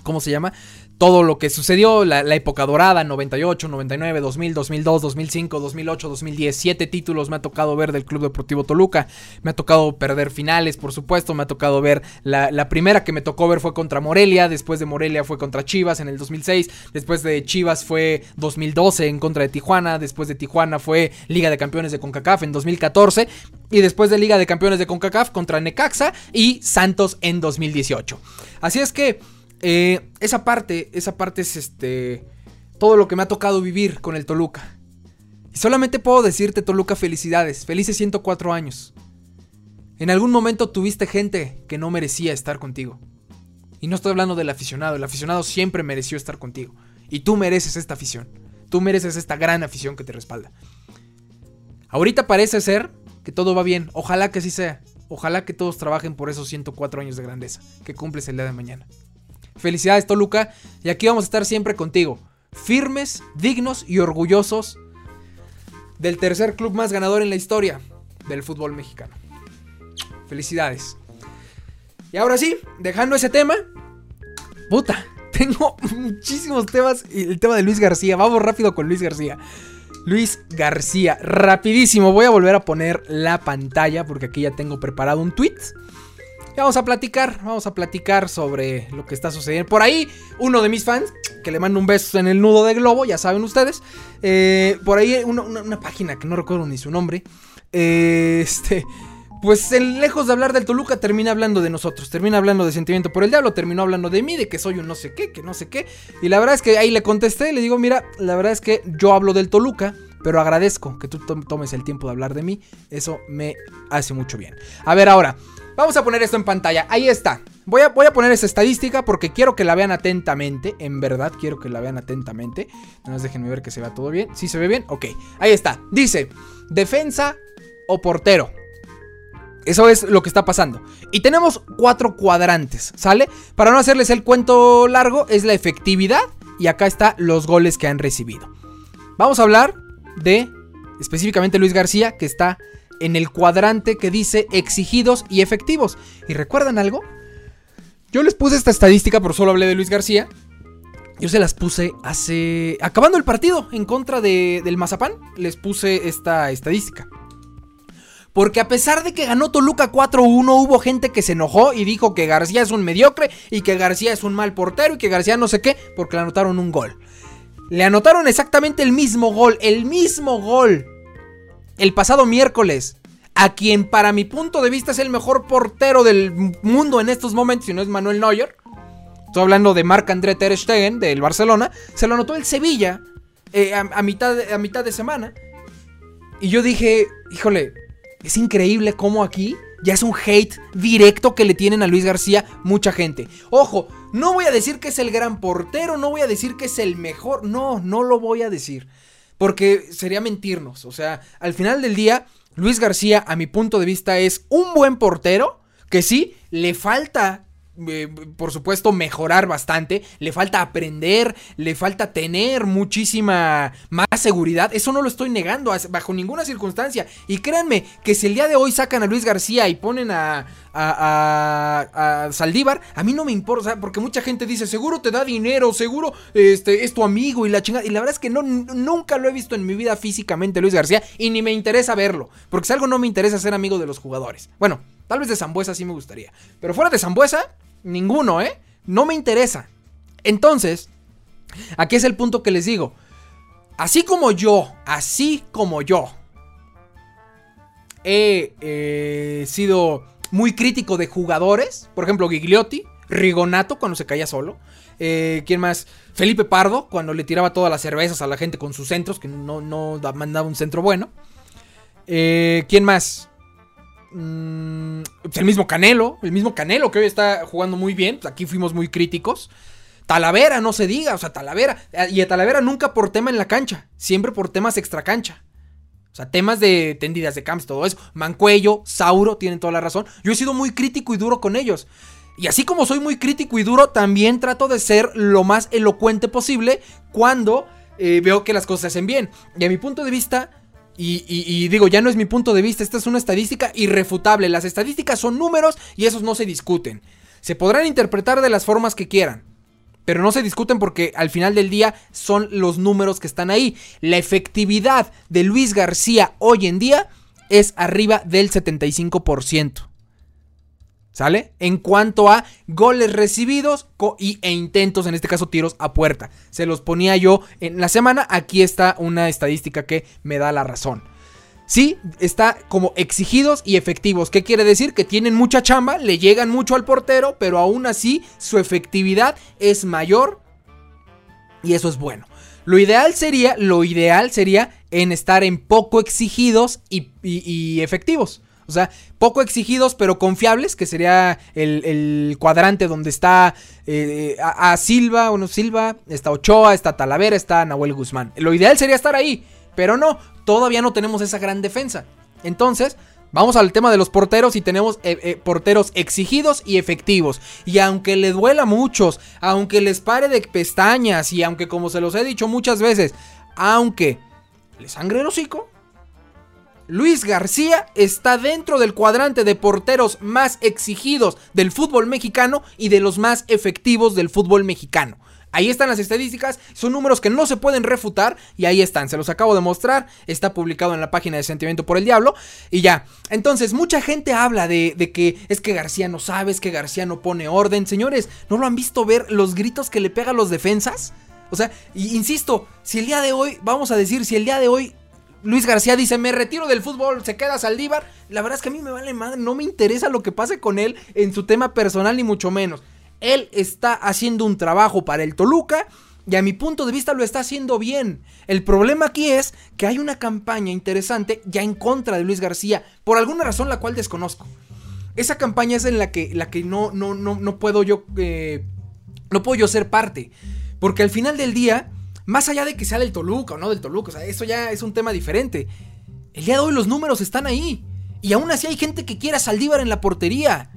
Speaker 1: ¿cómo se llama? Todo lo que sucedió, la, época dorada, 98, 99, 2000, 2002, 2005, 2008, 2010, siete títulos me ha tocado ver del Club Deportivo Toluca, me ha tocado perder finales, por supuesto, me ha tocado ver, la, la primera que me tocó ver fue contra Morelia, después de Morelia fue contra Chivas en el 2006, después de Chivas fue 2012 en contra de Tijuana, después de Tijuana fue Liga de Campeones de CONCACAF en 2014 y después de Liga de Campeones de CONCACAF contra Necaxa y Santos en 2018. Así es que... Eh, esa parte, esa parte es este. Todo lo que me ha tocado vivir con el Toluca. Y solamente puedo decirte, Toluca, felicidades. Felices 104 años. En algún momento tuviste gente que no merecía estar contigo. Y no estoy hablando del aficionado. El aficionado siempre mereció estar contigo. Y tú mereces esta afición. Tú mereces esta gran afición que te respalda. Ahorita parece ser que todo va bien. Ojalá que así sea. Ojalá que todos trabajen por esos 104 años de grandeza que cumples el día de mañana. Felicidades Toluca y aquí vamos a estar siempre contigo, firmes, dignos y orgullosos del tercer club más ganador en la historia del fútbol mexicano. Felicidades. Y ahora sí, dejando ese tema, puta, tengo muchísimos temas el tema de Luis García, vamos rápido con Luis García. Luis García, rapidísimo, voy a volver a poner la pantalla porque aquí ya tengo preparado un tweet vamos a platicar, vamos a platicar sobre lo que está sucediendo. Por ahí, uno de mis fans, que le mando un beso en el nudo de globo, ya saben ustedes. Eh, por ahí una, página que no recuerdo ni su nombre. Eh, este. Pues lejos de hablar del Toluca, termina hablando de nosotros, termina hablando de sentimiento por el diablo, terminó hablando de mí, de que soy un no sé qué, que no sé qué. Y la verdad es que ahí le contesté, le digo, mira, la verdad es que yo hablo del Toluca, pero agradezco que tú tomes el tiempo de hablar de mí, eso me hace mucho bien. A ver ahora, Vamos a poner esto en pantalla. Ahí está. Voy a, voy a poner esa estadística porque quiero que la vean atentamente. En verdad, quiero que la vean atentamente. Nada más déjenme ver que se vea todo bien. ¿Sí se ve bien? Ok. Ahí está. Dice, defensa o portero. Eso es lo que está pasando. Y tenemos cuatro cuadrantes, ¿sale? Para no hacerles el cuento largo, es la efectividad. Y acá está los goles que han recibido. Vamos a hablar de específicamente Luis García, que está en el cuadrante que dice exigidos y efectivos. ¿Y recuerdan algo? Yo les puse esta estadística, pero solo hablé de Luis García. Yo se las puse hace... Acabando el partido en contra de, del Mazapán, les puse esta estadística. Porque a pesar de que ganó Toluca 4-1, hubo gente que se enojó y dijo que García es un mediocre y que García es un mal portero y que García no sé qué, porque le anotaron un gol. Le anotaron exactamente el mismo gol, el mismo gol el pasado miércoles a quien para mi punto de vista es el mejor portero del mundo en estos momentos, si no es Manuel Neuer. Estoy hablando de Marc-André Ter Stegen del Barcelona. Se lo anotó el Sevilla eh, a, mitad de, a mitad de semana. Y yo dije, híjole, es increíble cómo aquí ya es un hate directo que le tienen a Luis García mucha gente. Ojo, no voy a decir que es el gran portero, no voy a decir que es el mejor, no, no lo voy a decir. Porque sería mentirnos. O sea, al final del día, Luis García, a mi punto de vista, es un buen portero. Que sí, le falta eh, por supuesto, mejorar bastante. Le falta aprender, le falta tener muchísima más seguridad. Eso no lo estoy negando bajo ninguna circunstancia. Y créanme que si el día de hoy sacan a Luis García y ponen a, a, Saldívar, a mí no me importa, porque mucha gente dice, seguro te da dinero, seguro este, es tu amigo y la chingada. Y la verdad es que no, nunca lo he visto en mi vida físicamente Luis García y ni me interesa verlo, porque si algo no me interesa ser amigo de los jugadores. Bueno, tal vez de Zambuesa sí me gustaría, pero fuera de Zambuesa, ninguno, ¿eh? No me interesa. Entonces, aquí es el punto que les digo. Así como yo, así como yo, he eh, sido muy crítico de jugadores. Por ejemplo, Gigliotti, Rigonato cuando se caía solo. Eh, ¿Quién más? Felipe Pardo cuando le tiraba todas las cervezas a la gente con sus centros, que no, no mandaba un centro bueno. Eh, ¿Quién más? Mm, el mismo Canelo, el mismo Canelo que hoy está jugando muy bien. Aquí fuimos muy críticos. Talavera, no se diga, o sea, Talavera. Y a Talavera nunca por tema en la cancha, siempre por temas extra cancha. O sea, temas de tendidas de camps, todo eso. Mancuello, Sauro, tienen toda la razón. Yo he sido muy crítico y duro con ellos. Y así como soy muy crítico y duro, también trato de ser lo más elocuente posible cuando eh, veo que las cosas se hacen bien. Y a mi punto de vista, y, digo, ya no es mi punto de vista, esta es una estadística irrefutable. Las estadísticas son números y esos no se discuten. Se podrán interpretar de las formas que quieran. pero no se discuten porque al final del día son los números que están ahí. La efectividad de Luis García hoy en día es arriba del 75%. ¿Sale? En cuanto a goles recibidos y, e intentos, en este caso tiros a puerta. Se los ponía yo en la semana. Aquí está una estadística que me da la razón. Sí, está como exigidos y efectivos. ¿Qué quiere decir? Que tienen mucha chamba, le llegan mucho al portero, pero aún así su efectividad es mayor. Y eso es bueno. Lo ideal sería, lo ideal sería en estar en poco exigidos y efectivos. O sea, poco exigidos pero confiables, que sería el, cuadrante donde está eh, a, Silva, uno Silva, está Ochoa, está Talavera, está Nahuel Guzmán. Lo ideal sería estar ahí, pero no, todavía no tenemos esa gran defensa. Entonces, Vamos al tema de los porteros y tenemos eh, eh, porteros exigidos y efectivos. Y aunque le duela a muchos, aunque les pare de pestañas y aunque como se los he dicho muchas veces, aunque les sangre el hocico, Luis García está dentro del cuadrante de porteros más exigidos del fútbol mexicano y de los más efectivos del fútbol mexicano. Ahí están las estadísticas, son números que no se pueden refutar y ahí están, se los acabo de mostrar, está publicado en la página de Sentimiento por el Diablo y ya. Entonces, mucha gente habla de, que es que García no sabe, es que García no pone orden. Señores, ¿no lo han visto ver los gritos que le pega a los defensas? O sea, insisto, si el día de hoy, vamos a decir, si el día de hoy Luis García dice, me retiro del fútbol, se queda Saldívar. La verdad es que a mí me vale madre, no me interesa lo que pase con él en su tema personal, ni mucho menos. Él está haciendo un trabajo para el Toluca y a mi punto de vista lo está haciendo bien. El problema aquí es que hay una campaña interesante ya en contra de Luis García, por alguna razón la cual desconozco. Esa campaña es en la que, la que no, no, no, no puedo yo... Eh, no puedo yo ser parte. Porque al final del día más allá de que sea del Toluca o no del Toluca, o sea, eso ya es un tema diferente. El día de hoy los números están ahí. Y aún así hay gente que quiere a Saldívar en la portería.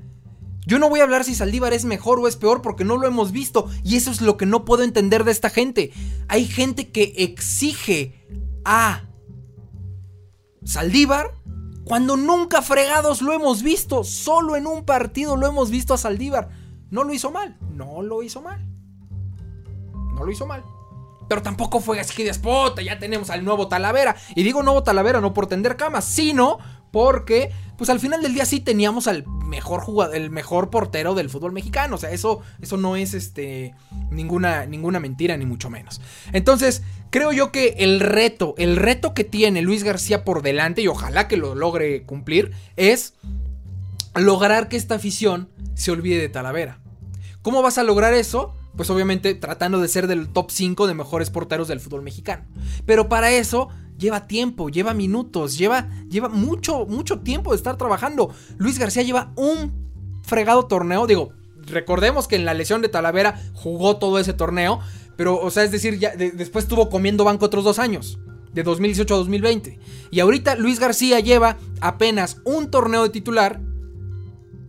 Speaker 1: Yo no voy a hablar si Saldívar es mejor o es peor porque no lo hemos visto. Y eso es lo que no puedo entender de esta gente. Hay gente que exige a Saldívar cuando nunca fregados lo hemos visto. Solo en un partido lo hemos visto a Saldívar. No lo hizo mal. No lo hizo mal. No lo hizo mal. Pero tampoco fue así que despota, ya tenemos al nuevo Talavera. Y digo nuevo Talavera no por tender camas, sino porque, pues al final del día sí teníamos al mejor jugador, el mejor portero del fútbol mexicano. O sea, eso, eso no es este, ninguna, ninguna mentira, ni mucho menos. Entonces, creo yo que el reto, el reto que tiene Luis García por delante, y ojalá que lo logre cumplir, es lograr que esta afición se olvide de Talavera. ¿Cómo vas a lograr eso? Pues obviamente tratando de ser del top 5 de mejores porteros del fútbol mexicano. Pero para eso lleva tiempo, lleva minutos, lleva, lleva mucho, mucho tiempo de estar trabajando. Luis García lleva un fregado torneo, digo, recordemos que en la lesión de Talavera jugó todo ese torneo, pero, o sea, es decir, ya después estuvo comiendo banco otros dos años. De 2018 a 2020. Y ahorita Luis García lleva apenas un torneo de titular.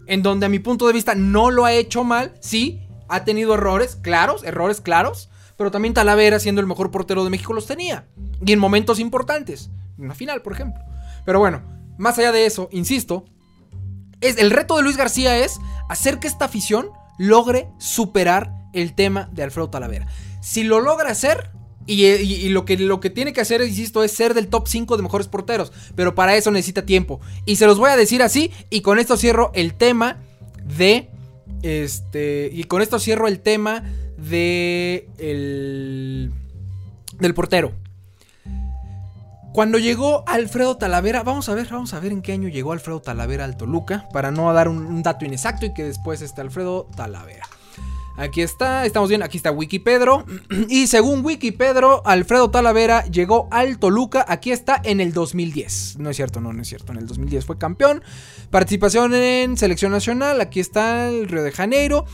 Speaker 1: En donde a mi punto de vista no lo ha hecho mal. Sí, ha tenido errores claros, errores claros, pero también Talavera, siendo el mejor portero de México, los tenía. Y en momentos importantes, en una final, por ejemplo. Pero bueno, más allá de eso, insisto, es, el reto de Luis García es hacer que esta afición logre superar el tema de Alfredo Talavera. Si lo logra hacer, y, lo, que, lo que tiene que hacer, insisto, es ser del top 5 de mejores porteros. Pero para eso necesita tiempo. Y se los voy a decir así. Y con esto cierro el tema de este, y con esto cierro el tema de el, del portero. Cuando llegó Alfredo Talavera, vamos a ver, vamos a ver en qué año llegó Alfredo Talavera al Toluca, para no dar un, dato inexacto y que después esté Alfredo Talavera. Aquí está, estamos bien, aquí está Wikipedro. Y según Wikipedro, Alfredo Talavera llegó al Toluca, aquí está en el 2010. No es cierto, no, no es cierto, en el 2010 fue campeón. Participación en selección nacional, aquí está el Río de Janeiro.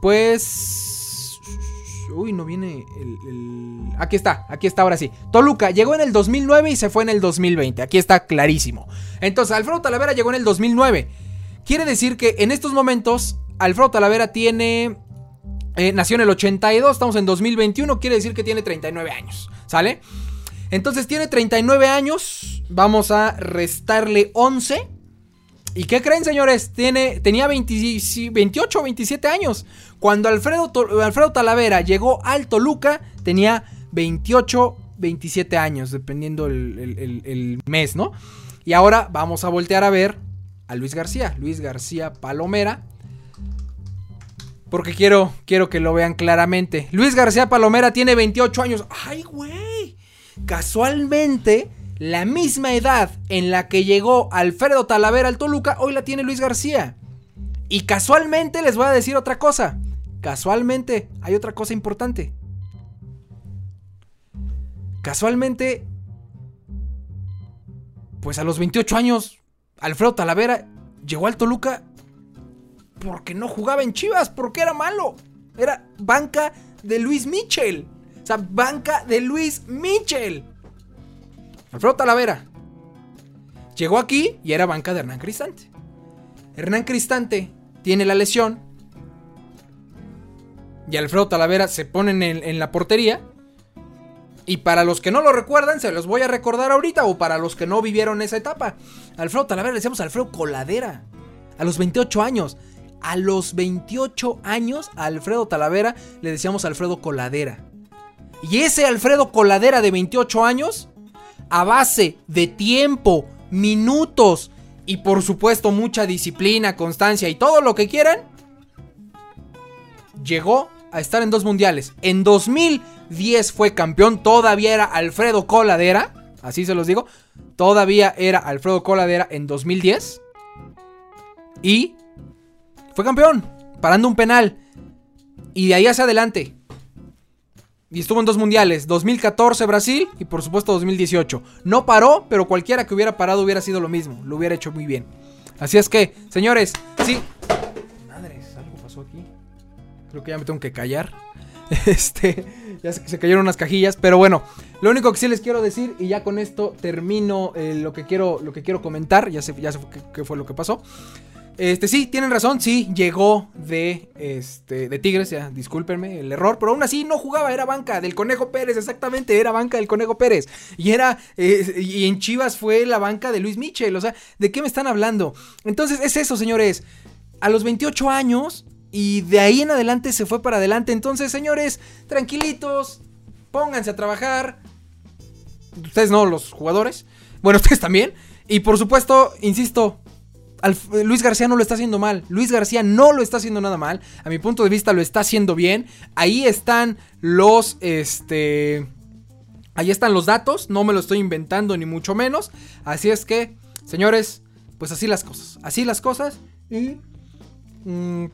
Speaker 1: Pues... Uy, no viene el, Aquí está, aquí está ahora sí. Toluca llegó en el 2009 y se fue en el 2020. Aquí está clarísimo. Entonces, Alfredo Talavera llegó en el 2009. Quiere decir que en estos momentos Alfredo Talavera tiene eh, nació en el 82, estamos en 2021, quiere decir que tiene 39 años, ¿sale? Entonces tiene 39 años, vamos a restarle 11 ¿Y qué creen, señores? Tiene, tenía 28 o 27 años. Cuando Alfredo, Alfredo Talavera llegó al Toluca, tenía 28, 27 años, dependiendo el, el mes, ¿no? Y ahora vamos a voltear a ver a Luis García. Luis García Palomera. Porque quiero, quiero que lo vean claramente. Luis García Palomera tiene 28 años. ¡Ay, güey! Casualmente la misma edad en la que llegó Alfredo Talavera al Toluca, hoy la tiene Luis García. Y casualmente les voy a decir otra cosa. Casualmente hay otra cosa importante. Casualmente, pues a los 28 años, Alfredo Talavera llegó al Toluca porque no jugaba en Chivas, porque era malo. Era banca de Luis Michel. O sea, banca de Luis Michel. Alfredo Talavera. Llegó aquí y era banca de Hernán Cristante. Hernán Cristante tiene la lesión. Y Alfredo Talavera se pone en, la portería. Y para los que no lo recuerdan, se los voy a recordar ahorita. O para los que no vivieron esa etapa. Alfredo Talavera le decíamos Alfredo Coladera. A los 28 años. A los 28 años, a Alfredo Talavera le decíamos Alfredo Coladera. Y ese Alfredo Coladera de 28 años a base de tiempo, minutos y por supuesto mucha disciplina, constancia y todo lo que quieran, llegó a estar en dos mundiales. En 2010 fue campeón, todavía era Alfredo Coladera, así se los digo, todavía era Alfredo Coladera en 2010 y fue campeón, parando un penal. Y de ahí hacia adelante, y estuvo en dos mundiales, 2014 Brasil y por supuesto 2018. No paró, pero cualquiera que hubiera parado hubiera sido lo mismo, lo hubiera hecho muy bien. Así es que, señores, sí. Madres, algo pasó aquí. Creo que ya me tengo que callar. Este, ya se, cayeron unas cajillas, pero bueno, lo único que sí les quiero decir y ya con esto termino eh, lo que quiero lo que quiero comentar, ya sé ya sé qué fue lo que pasó. Este, sí, tienen razón, sí, llegó de, este, de Tigres, ya, discúlpenme el error, pero aún así no jugaba, era banca del Conejo Pérez, exactamente, era banca del Conejo Pérez. Y era, y en Chivas fue la banca de Luis Michel, o sea, ¿de qué me están hablando? Entonces, es eso, señores, a los 28 años, y de ahí en adelante se fue para adelante. Entonces, señores, tranquilitos, pónganse a trabajar. Ustedes no, los jugadores. Bueno, ustedes también. Y por supuesto, insisto, Luis García no lo está haciendo mal. Luis García no lo está haciendo nada mal. A mi punto de vista lo está haciendo bien. Ahí están los, este... Ahí están los datos. No me lo estoy inventando ni mucho menos. Así es que, señores, pues así las cosas. Así las cosas. Y... Mm,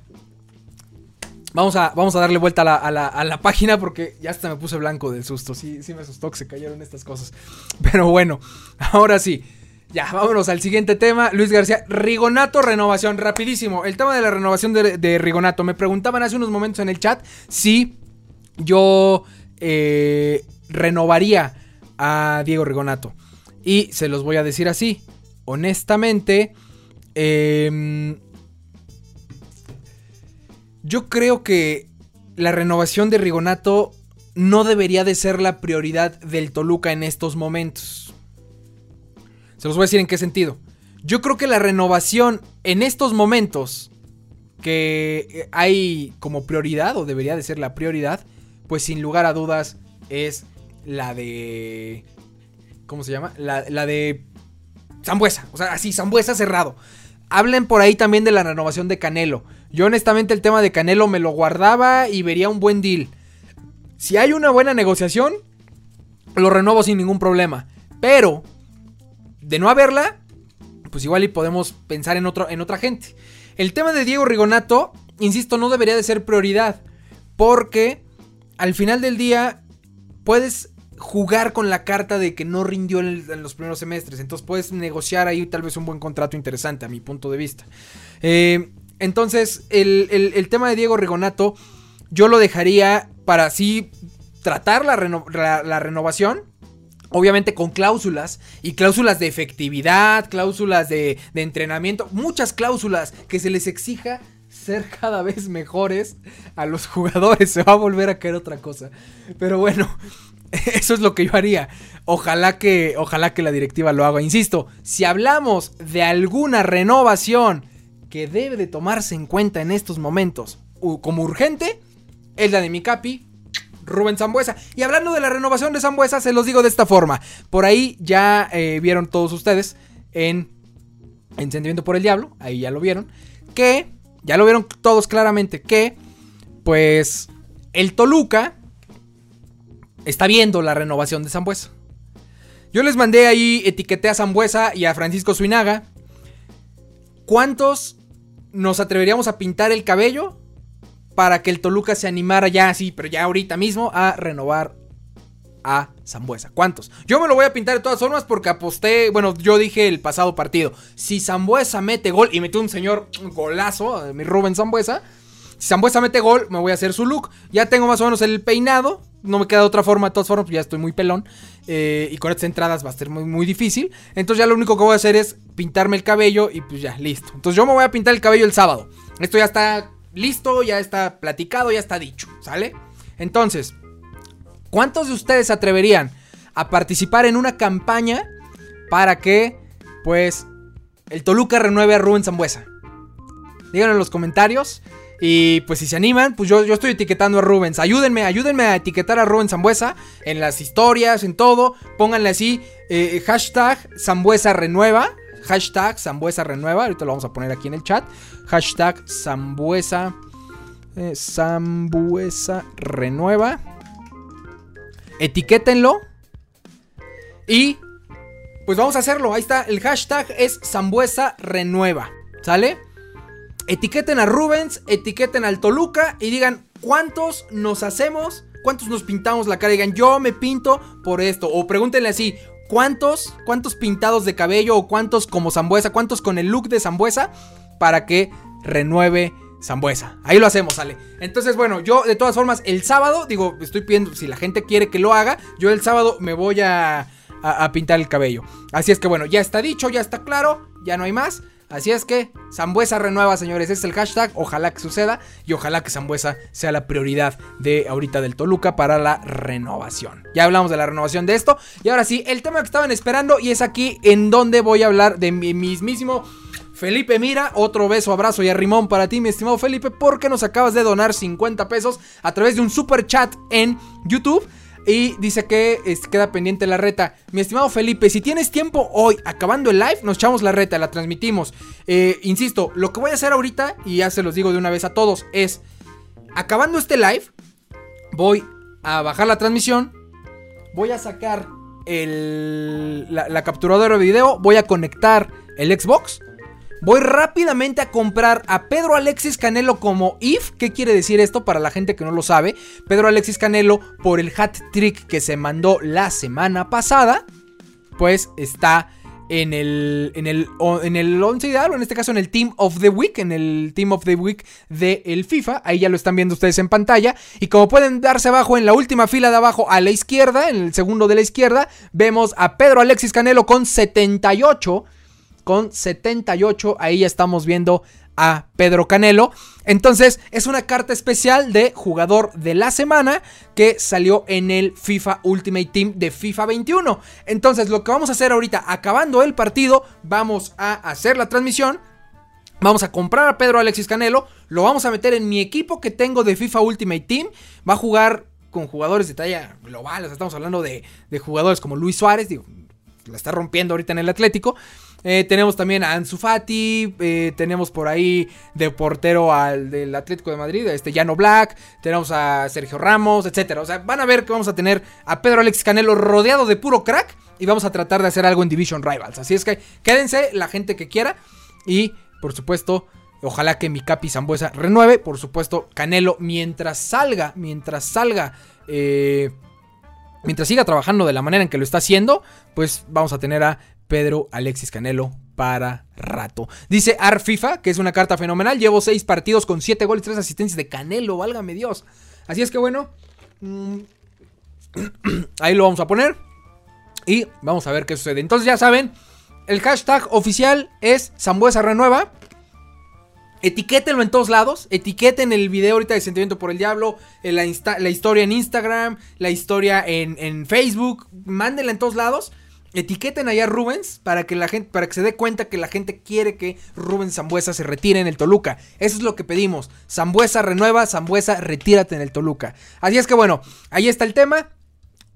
Speaker 1: vamos, a, vamos a darle vuelta a la, a la, página porque ya hasta me puse blanco del susto. Sí, sí me asustó que se cayeron estas cosas. Pero bueno, ahora sí. Ya, vámonos al siguiente tema. Luis García, Rigonato, renovación. Rapidísimo. El tema de la renovación de, Rigonato. Me preguntaban hace unos momentos en el chat si yo eh, renovaría a Diego Rigonato. Y se los voy a decir así. Honestamente, em, yo creo que la renovación de Rigonato no debería de ser la prioridad del Toluca en estos momentos. Se los voy a decir en qué sentido. Yo creo que la renovación en estos momentos que hay como prioridad, o debería de ser la prioridad, pues sin lugar a dudas es la de... ¿Cómo se llama? La, de Zambuesa. O sea, así, Zambuesa cerrado. Hablen por ahí también de la renovación de Canelo. Yo honestamente el tema de Canelo me lo guardaba y vería un buen deal. Si hay una buena negociación, lo renuevo sin ningún problema. Pero de no haberla, pues igual y podemos pensar en, en otra gente. El tema de Diego Rigonato, insisto, no debería de ser prioridad. Porque al final del día puedes jugar con la carta de que no rindió en, los primeros semestres. Entonces puedes negociar ahí tal vez un buen contrato interesante a mi punto de vista. Eh, entonces el, tema de Diego Rigonato yo lo dejaría para así tratar la renovación Obviamente con cláusulas y cláusulas de efectividad, cláusulas de, entrenamiento, muchas cláusulas que se les exija ser cada vez mejores a los jugadores. Se va a volver a caer otra cosa. Pero bueno, Eso es lo que yo haría. Ojalá que, ojalá que la directiva lo haga. Insisto, si hablamos de alguna renovación que debe de tomarse en cuenta en estos momentos como urgente, es la de mi capi, Rubén Zambuesa. Y hablando de la renovación de Zambuesa, se los digo de esta forma. Por ahí ya eh, vieron todos ustedes en, en Sentimiento por el Diablo, ahí ya lo vieron, que, ya lo vieron todos claramente, que, pues, el Toluca está viendo la renovación de Zambuesa. Yo les mandé ahí, etiqueté a Zambuesa y a Francisco Suinaga. ¿Cuántos nos atreveríamos a pintar el cabello para que el Toluca se animara ya así, pero ya ahorita mismo, a renovar a Zambuesa. ¿Cuántos? Yo me lo voy a pintar de todas formas porque aposté, bueno, yo dije el pasado partido, si Zambuesa mete gol y metió un señor golazo, mi Rubén Zambuesa, si Zambuesa mete gol, me voy a hacer su look. Ya tengo más o menos el peinado. No me queda otra forma, de todas formas, pues ya estoy muy pelón. Eh, y con estas entradas va a ser muy, muy difícil. Entonces ya lo único que voy a hacer es pintarme el cabello y pues ya, listo. Entonces yo me voy a pintar el cabello el sábado. Esto ya está listo, ya está platicado, ya está dicho, ¿sale? Entonces, ¿cuántos de ustedes se atreverían a participar en una campaña para que, pues, el Toluca renueve a Rubén Zambuesa? Díganlo en los comentarios. Y pues si se animan, pues yo, yo estoy etiquetando a Rubens. Ayúdenme, ayúdenme a etiquetar a Rubens Zambuesa en las historias, en todo. Pónganle así, eh, hashtag Zambuesa renueva. Hashtag Zambuesa renueva. Ahorita lo vamos a poner aquí en el chat. Hashtag Zambuesa. Eh, renueva. Etiquétenlo. Y pues vamos a hacerlo. Ahí está. El hashtag es Zambuesa renueva. ¿Sale? etiqueten a Rubens, etiqueten al Toluca y digan cuántos nos hacemos, cuántos nos pintamos la cara. Digan, yo me pinto por esto. O pregúntenle así, ¿cuántos, cuántos pintados de cabello o cuántos como Zambuesa, cuántos con el look de Zambuesa para que renueve Zambuesa. Ahí lo hacemos, sale. Entonces, bueno, yo de todas formas, el sábado, digo, estoy pidiendo, si la gente quiere que lo haga, yo el sábado me voy a, a pintar el cabello. Así es que bueno, ya está dicho, ya está claro, ya no hay más. Así es que Zambuesa renueva, señores. es el hashtag. Ojalá que suceda. Y ojalá que Zambuesa sea la prioridad de ahorita del Toluca para la renovación. Ya hablamos de la renovación de esto. Y ahora sí, el tema que estaban esperando. Y es aquí en donde voy a hablar de mi mismísimo. Felipe Mira, otro beso, abrazo y arrimón para ti, mi estimado Felipe, porque nos acabas de donar 50 pesos a través de un super chat en YouTube. Y dice que queda pendiente la reta. Mi estimado Felipe, si tienes tiempo hoy, acabando el live, nos echamos la reta, la transmitimos. Eh, insisto, lo que voy a hacer ahorita, y ya se los digo de una vez a todos, es, acabando este live, voy a bajar la transmisión, voy a sacar el, la capturadora de video, voy a conectar el Xbox Voy rápidamente a comprar a Pedro Alexis Canelo como IF. ¿Qué quiere decir esto para la gente que no lo sabe? Pedro Alexis Canelo, por el hat trick que se mandó la semana pasada, pues está en el, en el, en el 11 ideal, o en este caso en el Team of the Week, en el Team of the Week de el FIFA. Ahí ya lo están viendo ustedes en pantalla. Y como pueden darse abajo en la última fila de abajo a la izquierda, en el segundo de la izquierda, vemos a Pedro Alexis Canelo con 78 con 78. Ahí ya estamos viendo a Pedro Canelo. Entonces es una carta especial de jugador de la semana que salió en el FIFA Ultimate Team de FIFA 21. Entonces lo que vamos a hacer ahorita, acabando el partido, vamos a hacer la transmisión. Vamos a comprar a Pedro Alexis Canelo, lo vamos a meter en mi equipo que tengo de FIFA Ultimate Team. Va a jugar con jugadores de talla global, estamos hablando de, jugadores como Luis Suárez, la está rompiendo ahorita en el Atlético. Eh, tenemos también a Ansu Fati. Eh, tenemos por ahí de portero al del Atlético de Madrid, este Llano Black. Tenemos a Sergio Ramos, etcétera. O sea, van a ver que vamos a tener a Pedro Alex Canelo rodeado de puro crack. Y vamos a tratar de hacer algo en Division Rivals. Así es que quédense la gente que quiera. Y por supuesto. Ojalá que mi Capi Zambuesa renueve. Por supuesto, Canelo, mientras salga, mientras salga, eh, mientras siga trabajando de la manera en que lo está haciendo, pues vamos a tener a Pedro Alexis Canelo para rato. Dice Arfifa, que es una carta fenomenal. Llevo 6 partidos con 7 goles, 3 asistencias de Canelo, válgame Dios. Así es que bueno, mm, ahí lo vamos a poner. Y vamos a ver qué sucede. Entonces ya saben, el hashtag oficial es Zambuesa Renueva. Etiquétenlo en todos lados. Etiqueten el video ahorita de Sentimiento por el Diablo. La, historia en Instagram. La historia en, en, Facebook. Mándenla en todos lados. Etiqueten allá Rubens para que la gente, para que se dé cuenta que la gente quiere que Rubens Zambuesa se retire en el Toluca. Eso es lo que pedimos. Zambuesa renueva, Zambuesa retírate en el Toluca. Así es que bueno, ahí está el tema.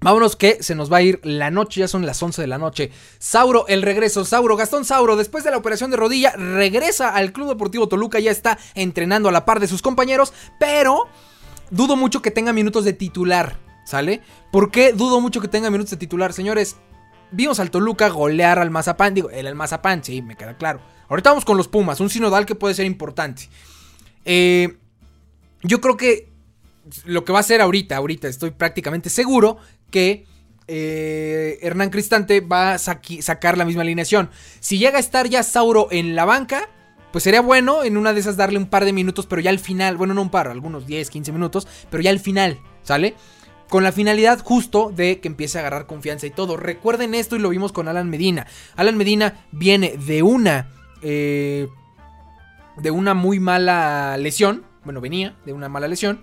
Speaker 1: Vámonos que se nos va a ir la noche, ya son las 11 de la noche. Sauro, el regreso. Sauro, Gastón Sauro, después de la operación de rodilla, regresa al Club Deportivo Toluca, ya está entrenando a la par de sus compañeros, pero dudo mucho que tenga minutos de titular, ¿sale? ¿Por qué dudo mucho que tenga minutos de titular? Señores, vimos al Toluca golear al Mazapán, digo, el Mazapán, sí, me queda claro. Ahorita vamos con los Pumas, un sinodal que puede ser importante. Eh, yo creo que lo que va a ser ahorita, ahorita estoy prácticamente seguro que eh, Hernán Cristante va a sacar la misma alineación. Si llega a estar ya Sauro en la banca, pues sería bueno en una de esas darle un par de minutos, pero ya al final, bueno, no un par, algunos 10, 15 minutos, pero ya al final, ¿sale? Con la finalidad justo de que empiece a agarrar confianza y todo. Recuerden esto y lo vimos con Alan Medina. Alan Medina viene de una... Eh, de una muy mala lesión. Bueno, venía de una mala lesión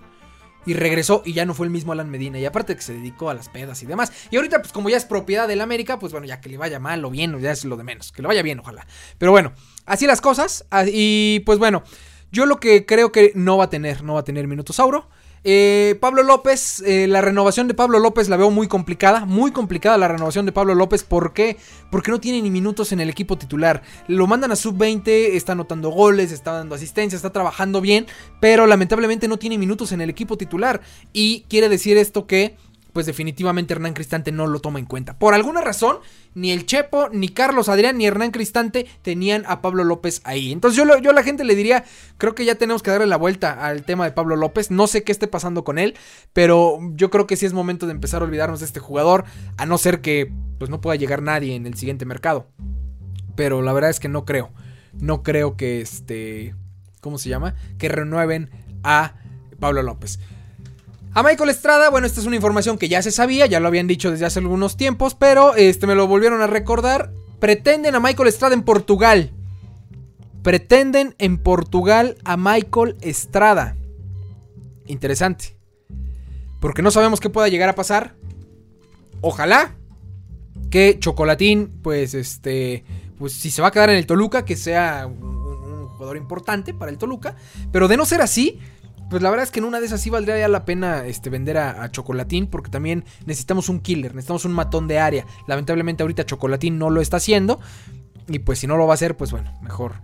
Speaker 1: y regresó y ya no fue el mismo Alan Medina. Y aparte que se dedicó a las pedas y demás. Y ahorita, pues como ya es propiedad del América, pues bueno, ya que le vaya mal o bien, ya es lo de menos. Que le vaya bien, ojalá. Pero bueno, así las cosas. Ah, y pues bueno, yo lo que creo que no va a tener, no va a tener Minutosauro. Eh, Pablo López, eh, la renovación de Pablo López la veo muy complicada, muy complicada la renovación de Pablo López. ¿Por qué? Porque no tiene ni minutos en el equipo titular. Lo mandan a sub-20, está anotando goles, está dando asistencia, está trabajando bien, pero lamentablemente no tiene minutos en el equipo titular. Y quiere decir esto que pues definitivamente Hernán Cristante no lo toma en cuenta. Por alguna razón, ni el Chepo, ni Carlos Adrián, ni Hernán Cristante tenían a Pablo López ahí. Entonces yo, yo a la gente le diría, creo que ya tenemos que darle la vuelta al tema de Pablo López. No sé qué esté pasando con él, pero yo creo que sí es momento de empezar a olvidarnos de este jugador, a no ser que pues no pueda llegar nadie en el siguiente mercado. Pero la verdad es que no creo. No creo que este... ¿Cómo se llama? Que renueven a Pablo López. A Michael Estrada, bueno, esta es una información que ya se sabía, ya lo habían dicho desde hace algunos tiempos, pero este me lo volvieron a recordar. Pretenden a Michael Estrada en Portugal. Pretenden en Portugal a Michael Estrada. Interesante. Porque no sabemos qué pueda llegar a pasar. Ojalá que Chocolatín, pues este, pues si se va a quedar en el Toluca, que sea un, un jugador importante para el Toluca. Pero de no ser así, pues la verdad es que en una de esas sí valdría ya la pena este, vender a, Chocolatín, porque también necesitamos un killer, necesitamos un matón de área. Lamentablemente ahorita Chocolatín no lo está haciendo, y pues si no lo va a hacer, pues bueno, mejor,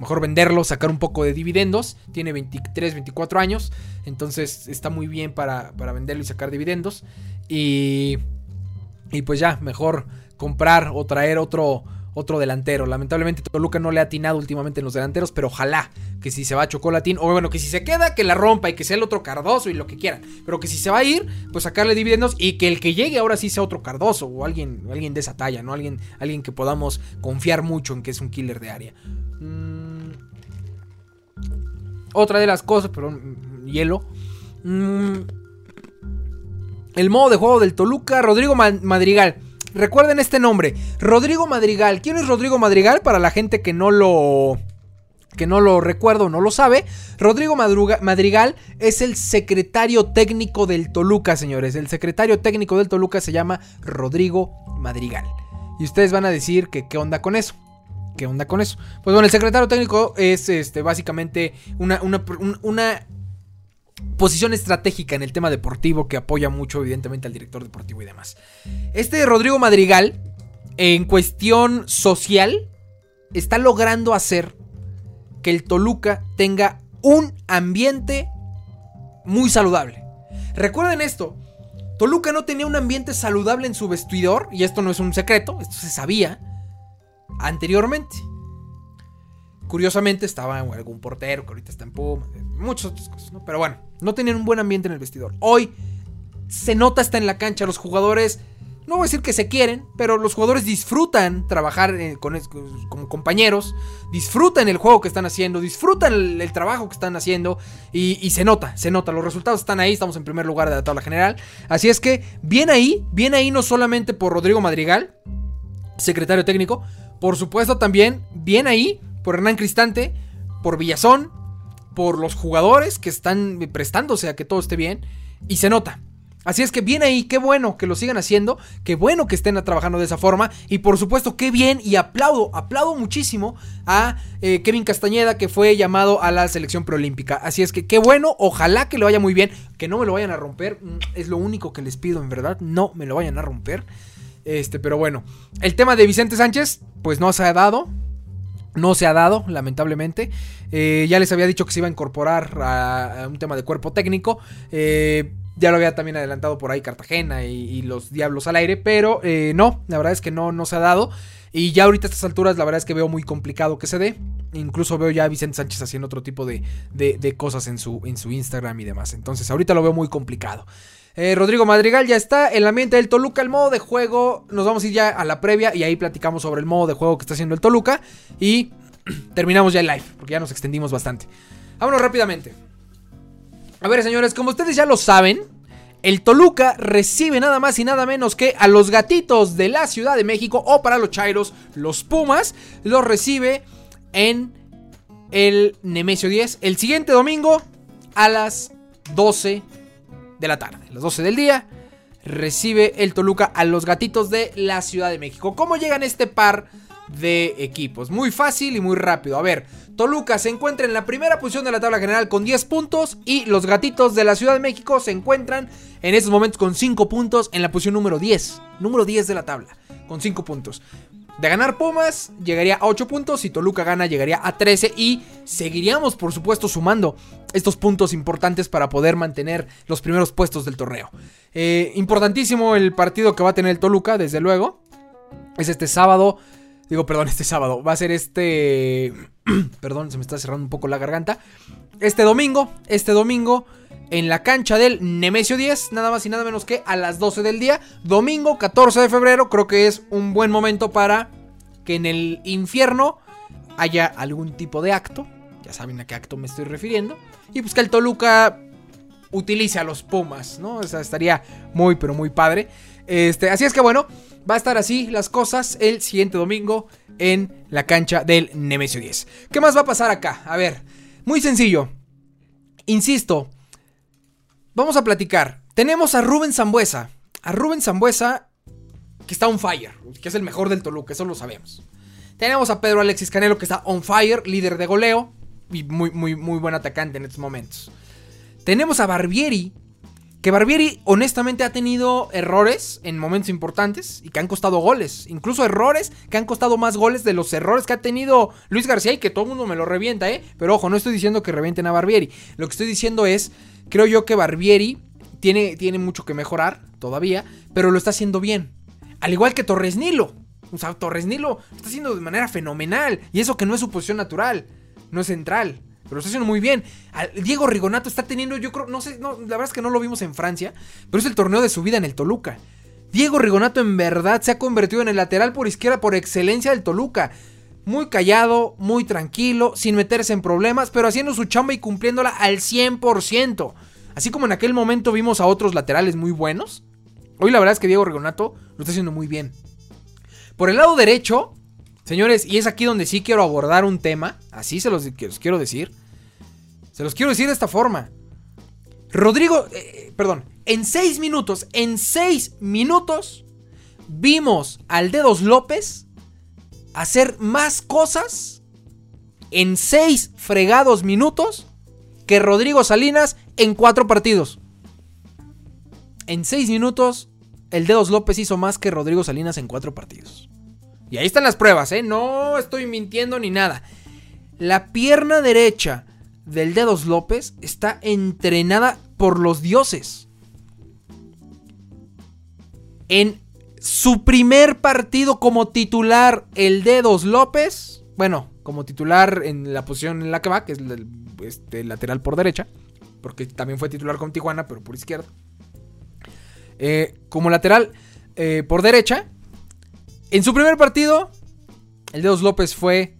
Speaker 1: mejor venderlo, sacar un poco de dividendos. Tiene 23, 24 años, entonces está muy bien para, para venderlo y sacar dividendos. Y, y pues ya, mejor comprar o traer otro otro delantero. Lamentablemente Toluca no le ha atinado últimamente en los delanteros, pero ojalá que si se va a Chocolatín, o bueno, que si se queda, que la rompa y que sea el otro Cardoso y lo que quieran. Pero que si se va a ir, pues sacarle dividendos y que el que llegue ahora sí sea otro Cardoso o alguien, alguien de esa talla, ¿no? Alguien, alguien que podamos confiar mucho en que es un killer de área. Mm. Otra de las cosas, pero mm, hielo. Mm. El modo de juego del Toluca, Rodrigo Madrigal. Recuerden este nombre, Rodrigo Madrigal. ¿Quién es Rodrigo Madrigal? Para la gente que no lo que no lo recuerdo no lo sabe, Rodrigo Madrigal es el secretario técnico del Toluca, señores. El secretario técnico del Toluca se llama Rodrigo Madrigal. Y ustedes van a decir que qué onda con eso. ¿Qué onda con eso? Pues bueno, el secretario técnico es este, básicamente una, una, una posición estratégica en el tema deportivo que apoya mucho evidentemente al director deportivo y demás. Este Rodrigo Madrigal, en cuestión social, está logrando hacer que el Toluca tenga un ambiente muy saludable. Recuerden esto, Toluca no tenía un ambiente saludable en su vestidor, y esto no es un secreto, esto se sabía anteriormente. Curiosamente estaba algún portero que ahorita está en Puma, muchas otras cosas, ¿no? Pero bueno, no tenían un buen ambiente en el vestidor. Hoy se nota hasta en la cancha, los jugadores, no voy a decir que se quieren, pero los jugadores disfrutan trabajar eh, con, como compañeros, disfrutan el juego que están haciendo, disfrutan el, trabajo que están haciendo y, se nota, se nota, los resultados están ahí, estamos en primer lugar de la tabla general. Así es que, bien ahí, bien ahí no solamente por Rodrigo Madrigal, secretario técnico, por supuesto también, bien ahí por Hernán Cristante, por Villazón, por los jugadores que están prestándose a que todo esté bien y se nota. Así es que bien ahí, qué bueno que lo sigan haciendo, qué bueno que estén trabajando de esa forma y por supuesto qué bien y aplaudo, aplaudo muchísimo a eh, Kevin Castañeda que fue llamado a la selección preolímpica. Así es que qué bueno, ojalá que le vaya muy bien, que no me lo vayan a romper, mm, es lo único que les pido en verdad, no me lo vayan a romper. Este, pero bueno, el tema de Vicente Sánchez, pues no se ha dado, no se ha dado, lamentablemente. Eh, ya les había dicho que se iba a incorporar a, un tema de cuerpo técnico. Eh, ya lo había también adelantado por ahí Cartagena y, los Diablos al aire, pero eh, no, la verdad es que no, no se ha dado. Y ya ahorita a estas alturas la verdad es que veo muy complicado que se dé. Incluso veo ya a Vicente Sánchez haciendo otro tipo de, cosas en su, en su Instagram y demás. Entonces ahorita lo veo muy complicado. Eh, Rodrigo Madrigal ya está. En la ambiente del Toluca, el modo de juego. Nos vamos a ir ya a la previa y ahí platicamos sobre el modo de juego que está haciendo el Toluca. Y terminamos ya el live, porque ya nos extendimos bastante. Vámonos rápidamente. A ver, señores, como ustedes ya lo saben, el Toluca recibe nada más y nada menos que a los gatitos de la Ciudad de México, o para los Chairos, los Pumas, los recibe en el Nemesio 10 el siguiente domingo a las 12 de la tarde, las 12 del día. Recibe el Toluca a los gatitos de la Ciudad de México. ¿Cómo llegan este par de equipos? Muy fácil y muy rápido. A ver, Toluca se encuentra en la primera posición de la tabla general con 10 puntos y los gatitos de la Ciudad de México se encuentran en estos momentos con 5 puntos en la posición número 10. Número 10 de la tabla, con 5 puntos. De ganar Pumas, llegaría a 8 puntos. Si Toluca gana, llegaría a 13. Y seguiríamos, por supuesto, sumando estos puntos importantes para poder mantener los primeros puestos del torneo. Eh, importantísimo el partido que va a tener el Toluca, desde luego. Es este sábado. Digo, perdón, este sábado. Va a ser este Perdón, se me está cerrando un poco la garganta. Este domingo, este domingo, en la cancha del Nemesio 10, nada más y nada menos que a las 12 del día. Domingo 14 de febrero, creo que es un buen momento para que en el infierno haya algún tipo de acto. Ya saben a qué acto me estoy refiriendo. Y pues que el Toluca utilice a los Pumas, ¿no? O sea, estaría muy, pero muy padre. Este, así es que bueno, va a estar así las cosas el siguiente domingo en la cancha del Nemesio 10. ¿Qué más va a pasar acá? A ver, muy sencillo. Insisto, vamos a platicar. Tenemos a Rubén Zambuesa. A Rubén Zambuesa, que está on fire, que es el mejor del Toluca, eso lo sabemos. Tenemos a Pedro Alexis Canelo, que está on fire, líder de goleo y muy, muy, muy buen atacante en estos momentos. Tenemos a Barbieri, que Barbieri honestamente ha tenido errores en momentos importantes y que han costado goles. Incluso errores que han costado más goles de los errores que ha tenido Luis García y que todo el mundo me lo revienta, ¿eh? Pero ojo, no estoy diciendo que revienten a Barbieri. Lo que estoy diciendo es, creo yo que Barbieri tiene, tiene mucho que mejorar todavía, pero lo está haciendo bien. Al igual que Torres Nilo. O sea, Torres Nilo está haciendo de manera fenomenal. Y eso que no es su posición natural, no es central. Pero está haciendo muy bien. Diego Rigonato está teniendo, yo creo, no sé, la verdad es que no lo vimos en Francia, pero es el torneo de su vida en el Toluca. Diego Rigonato en verdad se ha convertido en el lateral por izquierda por excelencia del Toluca. Muy callado, muy tranquilo, sin meterse en problemas, pero haciendo su chamba y cumpliéndola al 100%. Así como en aquel momento vimos a otros laterales muy buenos. Hoy la verdad es que Diego Rigonato lo está haciendo muy bien. Por el lado derecho, Señores, y es aquí donde sí quiero abordar un tema, así se los, quiero decir. Se los quiero decir de esta forma. Rodrigo, eh, perdón, en seis minutos, en seis minutos, vimos al Dedos López hacer más cosas en seis fregados minutos que Rodrigo Salinas en cuatro partidos. En seis minutos, el Dedos López hizo más que Rodrigo Salinas en cuatro partidos. Y ahí están las pruebas, ¿eh? No estoy mintiendo ni nada. La pierna derecha del Dedos López está entrenada por los dioses. En su primer partido como titular, el Dedos López, bueno, como titular en la posición en la que va, que es este, lateral por derecha, porque también fue titular con Tijuana, pero por izquierda. Eh, como lateral eh, por derecha, en su primer partido, el Dedos López fue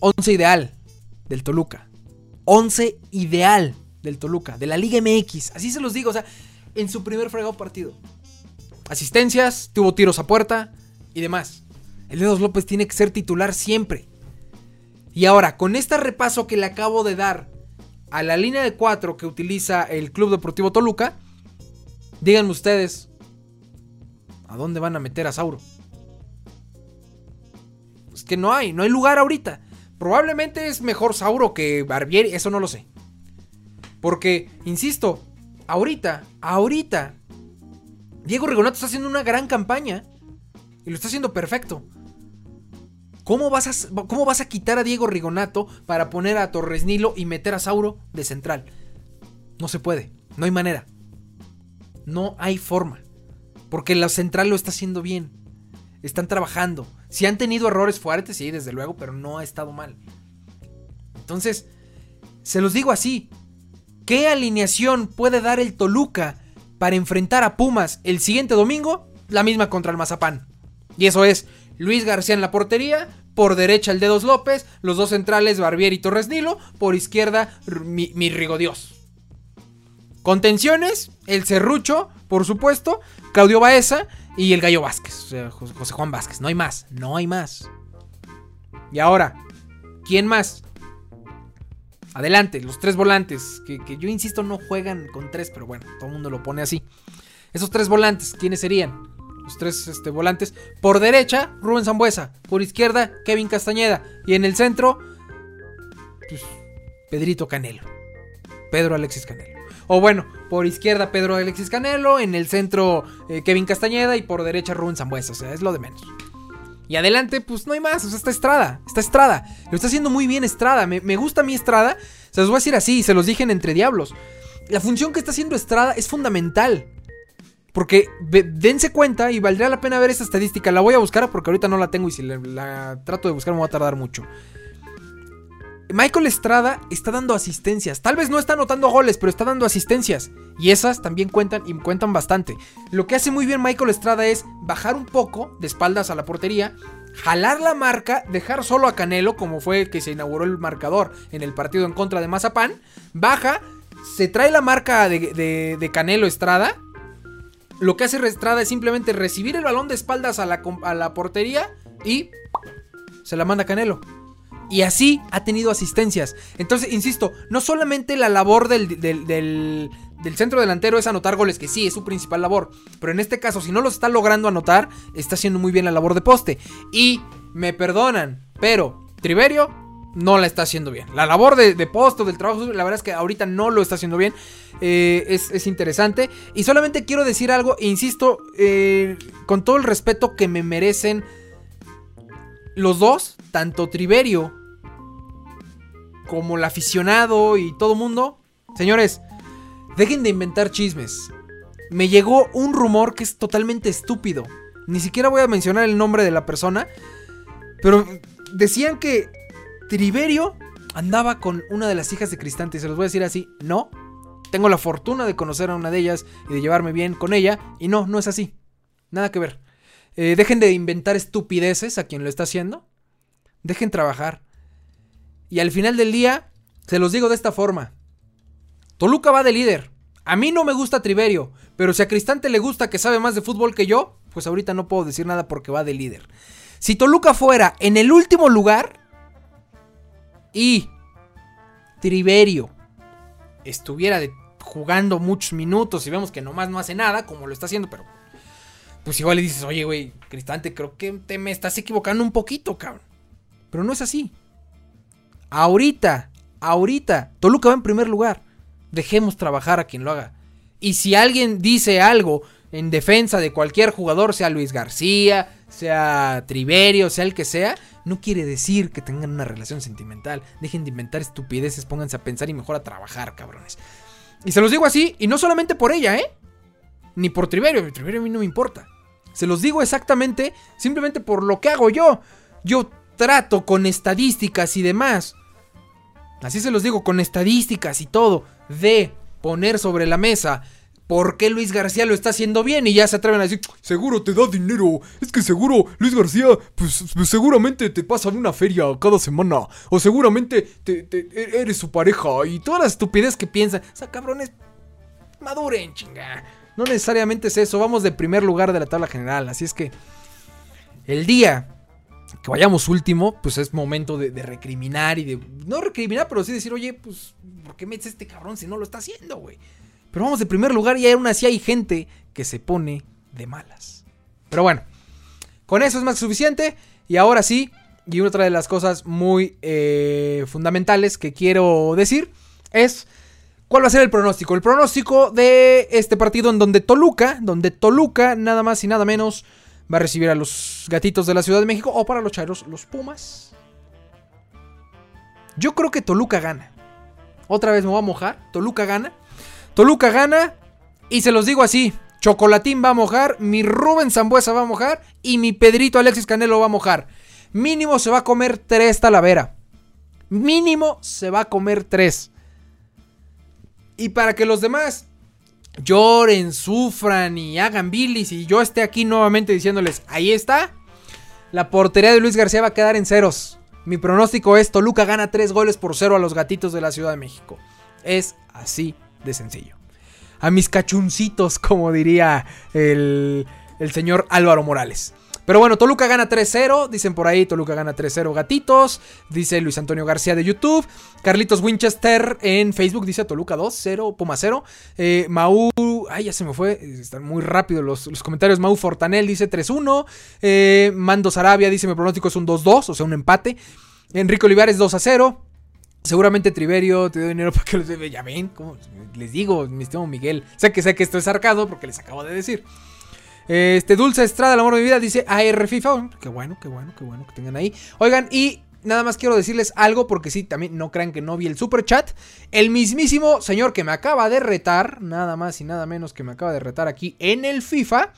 Speaker 1: 11 ideal del Toluca. 11 ideal del Toluca, de la Liga MX. Así se los digo, o sea, en su primer fregado partido. Asistencias, tuvo tiros a puerta y demás. El Dedos López tiene que ser titular siempre. Y ahora, con este repaso que le acabo de dar a la línea de 4 que utiliza el Club Deportivo Toluca, díganme ustedes, ¿a dónde van a meter a Sauro? Es que no hay, no hay lugar ahorita. Probablemente es mejor Sauro que Barbieri, eso no lo sé. Porque, insisto, ahorita, ahorita, Diego Rigonato está haciendo una gran campaña. Y lo está haciendo perfecto. ¿Cómo vas, a, ¿Cómo vas a quitar a Diego Rigonato para poner a Torres Nilo y meter a Sauro de central? No se puede, no hay manera. No hay forma. Porque la central lo está haciendo bien. Están trabajando. Si han tenido errores fuertes, sí, desde luego, pero no ha estado mal. Entonces, se los digo así. ¿Qué alineación puede dar el Toluca para enfrentar a Pumas el siguiente domingo? La misma contra el Mazapán. Y eso es Luis García en la portería, por derecha el Dedos López, los dos centrales Barbier y Torres Nilo, por izquierda mi, mi Contenciones, el Cerrucho, por supuesto, Claudio Baeza y el Gallo Vázquez, o sea, José Juan Vázquez. No hay más, no hay más. Y ahora, ¿quién más? Adelante, los tres volantes, que, que, yo insisto no juegan con tres, pero bueno, todo el mundo lo pone así. Esos tres volantes, ¿quiénes serían? los tres este, volantes. Por derecha, Rubén Zambuesa. Por izquierda, Kevin Castañeda. Y en el centro, pues, Pedrito Canelo. Pedro Alexis Canelo. O bueno, por izquierda Pedro Alexis Canelo, en el centro eh, Kevin Castañeda y por derecha Rubén Zambuesa. O sea, es lo de menos. Y adelante, pues no hay más. O sea, está Estrada. Está Estrada. Lo está haciendo muy bien Estrada. Me, me gusta mi Estrada. Se los voy a decir así. Se los dije en Entre Diablos. La función que está haciendo Estrada es fundamental. Porque dense cuenta y valdría la pena ver esta estadística. La voy a buscar porque ahorita no la tengo y si la, trato de buscar me va a tardar mucho. Michael Estrada está dando asistencias. Tal vez no está anotando goles, pero está dando asistencias. Y esas también cuentan y cuentan bastante. Lo que hace muy bien Michael Estrada es bajar un poco de espaldas a la portería, jalar la marca, dejar solo a Canelo, como fue que se inauguró el marcador en el partido en contra de Mazapán. Baja, se trae la marca de, Canelo Estrada lo que hace Restrada es simplemente recibir el balón de espaldas a la portería y se la manda Canelo. Y así ha tenido asistencias. Entonces, insisto, no solamente la labor del, del, centro delantero es anotar goles, que sí, es su principal labor. Pero en este caso, si no lo está logrando anotar, está haciendo muy bien la labor de poste. Y me perdonan, pero Triverio no la está haciendo bien. La labor de, de posto, del trabajo, la verdad es que ahorita no lo está haciendo bien. Eh, es, interesante. Y solamente quiero decir algo, insisto, eh, con todo el respeto que me merecen los dos, tanto Triverio como el aficionado y todo mundo. Señores, dejen de inventar chismes. Me llegó un rumor que es totalmente estúpido. Ni siquiera voy a mencionar el nombre de la persona. Pero decían que Triverio andaba con una de las hijas de Cristante. Se los voy a decir así. No. Tengo la fortuna de conocer a una de ellas y de llevarme bien con ella. Y no, no es así. Nada que ver. Eh, dejen de inventar estupideces a quien lo está haciendo. Dejen trabajar. Y al final del día, se los digo de esta forma. Toluca va de líder. A mí no me gusta Triverio, pero si a Cristante le gusta que sabe más de fútbol que yo, pues ahorita no puedo decir nada porque va de líder. Si Toluca fuera en el último lugar, y Triverio estuviera jugando muchos minutos y vemos que nomás no hace nada, como lo está haciendo, pero pues igual le dices, oye, güey, Cristante, creo que te me estás equivocando un poquito, cabrón. Pero no es así. Ahorita, ahorita, Toluca va en primer lugar. Dejemos trabajar a quien lo haga. Y si alguien dice algo en defensa de cualquier jugador, sea Luis García, sea Triverio, sea el que sea, no quiere decir que tengan una relación sentimental. Dejen de inventar estupideces, pónganse a pensar y mejor a trabajar, cabrones. Y se los digo así, y no solamente por ella, ¿eh? Ni por Triverio, Triverio a mí no me importa. Se los digo exactamente, simplemente por lo que hago yo. Yo trato con estadísticas y demás. Así se los digo, con estadísticas y todo, de poner sobre la mesa ¿Por qué Luis García lo está haciendo bien? Y ya se atreven a decir, seguro te da dinero. Es que seguro Luis García, pues, pues seguramente te pasa una feria cada semana. O seguramente te, eres su pareja. Y todas las estupidez que piensan. O sea, cabrones, maduren, chinga. No necesariamente es eso. Vamos de primer lugar de la tabla general. Así es que el día que vayamos último, pues es momento de, recriminar y de. No recriminar, pero sí decir, oye, pues, ¿por qué metes este cabrón si no lo está haciendo, güey? Pero vamos de primer lugar y aún así hay gente que se pone de malas. Pero bueno, con eso es más que suficiente. Y ahora sí, y otra de las cosas muy eh, fundamentales que quiero decir es cuál va a ser el pronóstico. El pronóstico de este partido en donde Toluca, donde Toluca nada más y nada menos va a recibir a los gatitos de la Ciudad de México o para los chairos, los Pumas. Yo creo que Toluca gana. Otra vez me voy a mojar. Toluca gana. Toluca gana. Y se los digo así. Chocolatín va a mojar. Mi Rubén Zambuesa va a mojar. Y mi Pedrito Alexis Canelo va a mojar. Mínimo se va a comer tres talavera. Mínimo se va a comer tres. Y para que los demás lloren, sufran y hagan bilis y yo esté aquí nuevamente diciéndoles, ahí está, la portería de Luis García va a quedar en ceros. Mi pronóstico es Toluca gana tres goles por cero a los gatitos de la Ciudad de México. Es así de sencillo. A mis cachuncitos, como diría el, el señor Álvaro Morales. Pero bueno, Toluca gana 3-0. Dicen por ahí, Toluca gana 3-0 gatitos. Dice Luis Antonio García de YouTube. Carlitos Winchester en Facebook dice Toluca 2-0, Puma 0. Eh, Mau, ay, ya se me fue. Están muy rápido los, los comentarios. Mau Fortanel dice 3-1. Eh, Mando Sarabia dice: Mi pronóstico es un 2-2, o sea, un empate. Enrique Olivares 2-0. Seguramente Triverio te dio dinero para que los Ya ven, les digo, mi estimado Miguel. Sé que sé que esto es sarcado porque les acabo de decir. Este, Dulce Estrada, el amor de mi vida, dice AR FIFA. Qué bueno, qué bueno, qué bueno que tengan ahí. Oigan, y nada más quiero decirles algo, porque sí, también no crean que no vi el super chat. El mismísimo señor que me acaba de retar, nada más y nada menos que me acaba de retar aquí en el FIFA,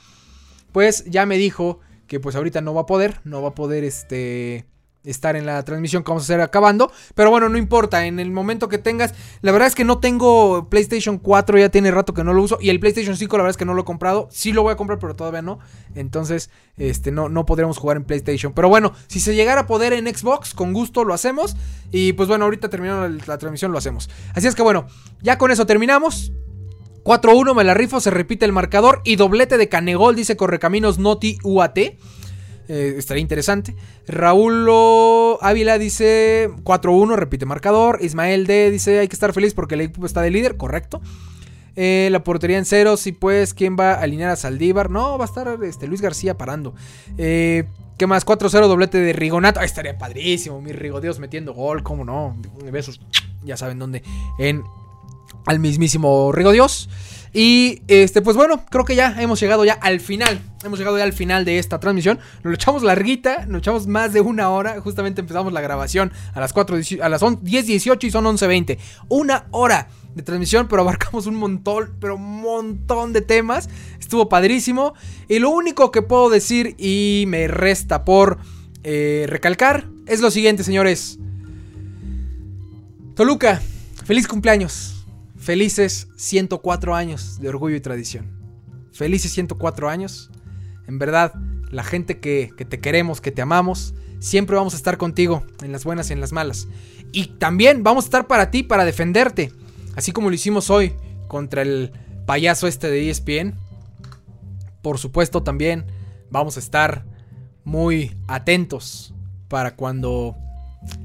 Speaker 1: pues ya me dijo que pues ahorita no va a poder, no va a poder este estar en la transmisión que vamos a hacer acabando. Pero bueno, no importa, en el momento que tengas. La verdad es que no tengo PlayStation 4, ya tiene rato que no lo uso. Y el PlayStation 5, la verdad es que no lo he comprado. Sí lo voy a comprar, pero todavía no. Entonces, este, no, no podremos jugar en PlayStation. Pero bueno, si se llegara a poder en Xbox, con gusto lo hacemos. Y pues bueno, ahorita terminando la transmisión lo hacemos. Así es que bueno, ya con eso terminamos. 4-1 me la rifo, se repite el marcador. Y doblete de Canegol, dice Correcaminos Noti UAT. Eh, estaría interesante. Raúl Ávila dice 4-1, repite marcador. Ismael D dice hay que estar feliz porque el equipo está de líder, correcto. Eh, la portería en ceros y pues quién va a alinear a Saldívar. No, va a estar este, Luis García parando. Eh, ¿Qué más? 4-0 doblete de Rigonato. estaría padrísimo. Mi Rigo Dios metiendo gol, cómo no. Besos. Ya saben dónde. En al mismísimo Rigo Dios. Y este, pues bueno, creo que ya hemos llegado ya al final. Hemos llegado ya al final de esta transmisión. Nos lo echamos larguita, nos echamos más de una hora. Justamente empezamos la grabación a las 4, a las 10.18 y son 11.20. Una hora de transmisión, pero abarcamos un montón, pero un montón de temas. Estuvo padrísimo. Y lo único que puedo decir y me resta por eh, recalcar es lo siguiente, señores. Toluca, feliz cumpleaños. Felices 104 años de orgullo y tradición. Felices 104 años. En verdad, la gente que, te queremos, que te amamos, siempre vamos a estar contigo, en las buenas y en las malas. Y también vamos a estar para ti, para defenderte. Así como lo hicimos hoy contra el payaso este de ESPN. Por supuesto, también vamos a estar muy atentos para cuando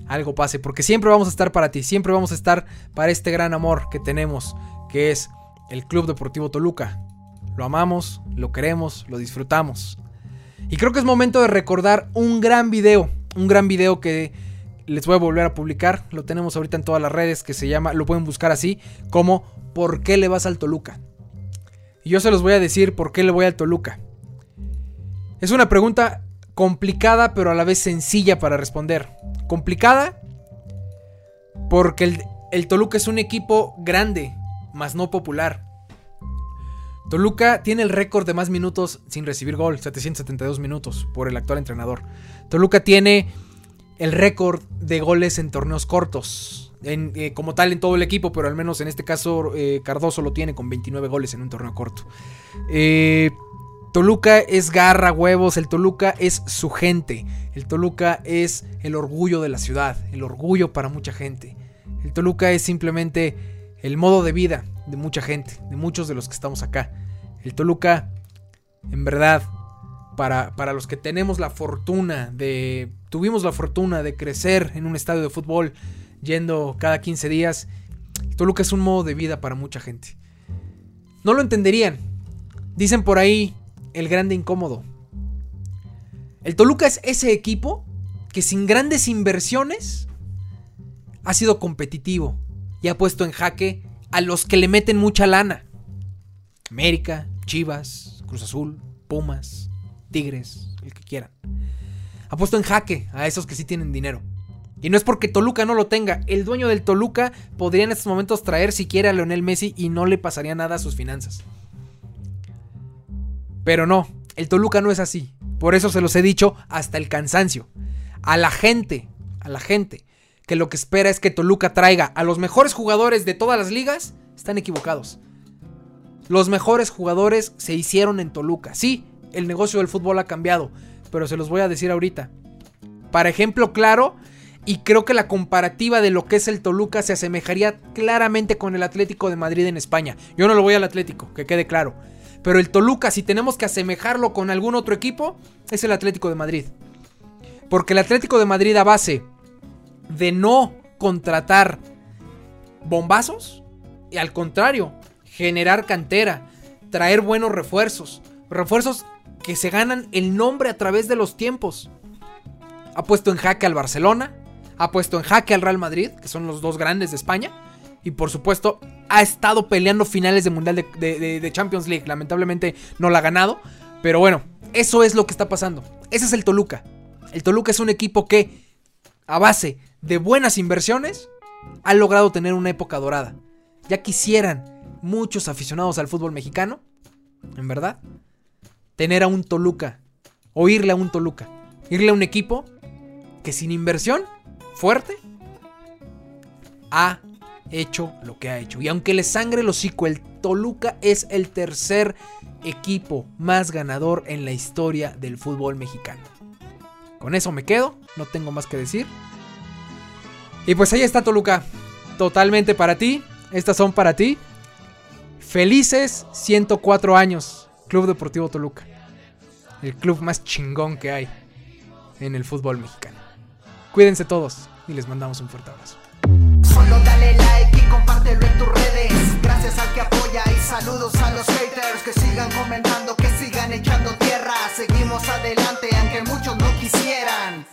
Speaker 1: algo pase, porque siempre vamos a estar para ti, siempre vamos a estar para este gran amor que tenemos, que es el Club Deportivo Toluca. Lo amamos, lo queremos, lo disfrutamos. Y creo que es momento de recordar un gran video, un gran video que les voy a volver a publicar, lo tenemos ahorita en todas las redes, que se llama, lo pueden buscar así, como ¿Por qué le vas al Toluca? Y yo se los voy a decir por qué le voy al Toluca. Es una pregunta complicada pero a la vez sencilla para responder. Complicada porque el, Toluca es un equipo grande, más no popular. Toluca tiene el récord de más minutos sin recibir gol, 772 minutos por el actual entrenador. Toluca tiene el récord de goles en torneos cortos, eh, como tal en todo el equipo, pero al menos en este caso eh, Cardoso lo tiene con 29 goles en un torneo corto. Eh, Toluca es garra, huevos, el Toluca es su gente, el Toluca es el orgullo de la ciudad, el orgullo para mucha gente. El Toluca es simplemente el modo de vida de mucha gente, de muchos de los que estamos acá. El Toluca, en verdad, para, para los que tenemos la fortuna de... Tuvimos la fortuna de crecer en un estadio de fútbol yendo cada 15 días. Toluca es un modo de vida para mucha gente. No lo entenderían. Dicen por ahí el grande incómodo. El Toluca es ese equipo que sin grandes inversiones ha sido competitivo y ha puesto en jaque a los que le meten mucha lana. América, Chivas, Cruz Azul, Pumas, Tigres, el que quieran. Ha puesto en jaque a esos que sí tienen dinero. Y no es porque Toluca no lo tenga. El dueño del Toluca podría en estos momentos traer siquiera a Leonel Messi y no le pasaría nada a sus finanzas. Pero no, el Toluca no es así. Por eso se los he dicho hasta el cansancio. A la gente, a la gente que lo que espera es que Toluca traiga a los mejores jugadores de todas las ligas, están equivocados. Los mejores jugadores se hicieron en Toluca. Sí, el negocio del fútbol ha cambiado, pero se los voy a decir ahorita. Para ejemplo claro, y creo que la comparativa de lo que es el Toluca se asemejaría claramente con el Atlético de Madrid en España. Yo no lo voy al Atlético, que quede claro. Pero el Toluca, si tenemos que asemejarlo con algún otro equipo, es el Atlético de Madrid. Porque el Atlético de Madrid a base de no contratar bombazos, y al contrario, generar cantera, traer buenos refuerzos, refuerzos que se ganan el nombre a través de los tiempos. Ha puesto en jaque al Barcelona, ha puesto en jaque al Real Madrid, que son los dos grandes de España, y por supuesto ha estado peleando finales de Mundial de, Champions League. Lamentablemente no la ha ganado, pero bueno, eso es lo que está pasando. Ese es el Toluca. El Toluca es un equipo que, a base de buenas inversiones, ha logrado tener una época dorada. Ya quisieran muchos aficionados al fútbol mexicano, en verdad, tener a un Toluca, o irle a un Toluca, irle a un equipo que sin inversión fuerte ha hecho lo que ha hecho. Y aunque le sangre el hocico, el Toluca es el tercer equipo más ganador en la historia del fútbol mexicano. Con eso me quedo, no tengo más que decir. Y pues ahí está Toluca, totalmente para ti. Estas son para ti. Felices 104 años, Club Deportivo Toluca. El club más chingón que hay en el fútbol mexicano. Cuídense todos y les mandamos un fuerte abrazo
Speaker 3: compártelo en tus redes. Gracias al que apoya y saludos a los haters que sigan comentando, que sigan echando tierra. Seguimos adelante aunque muchos no quisieran.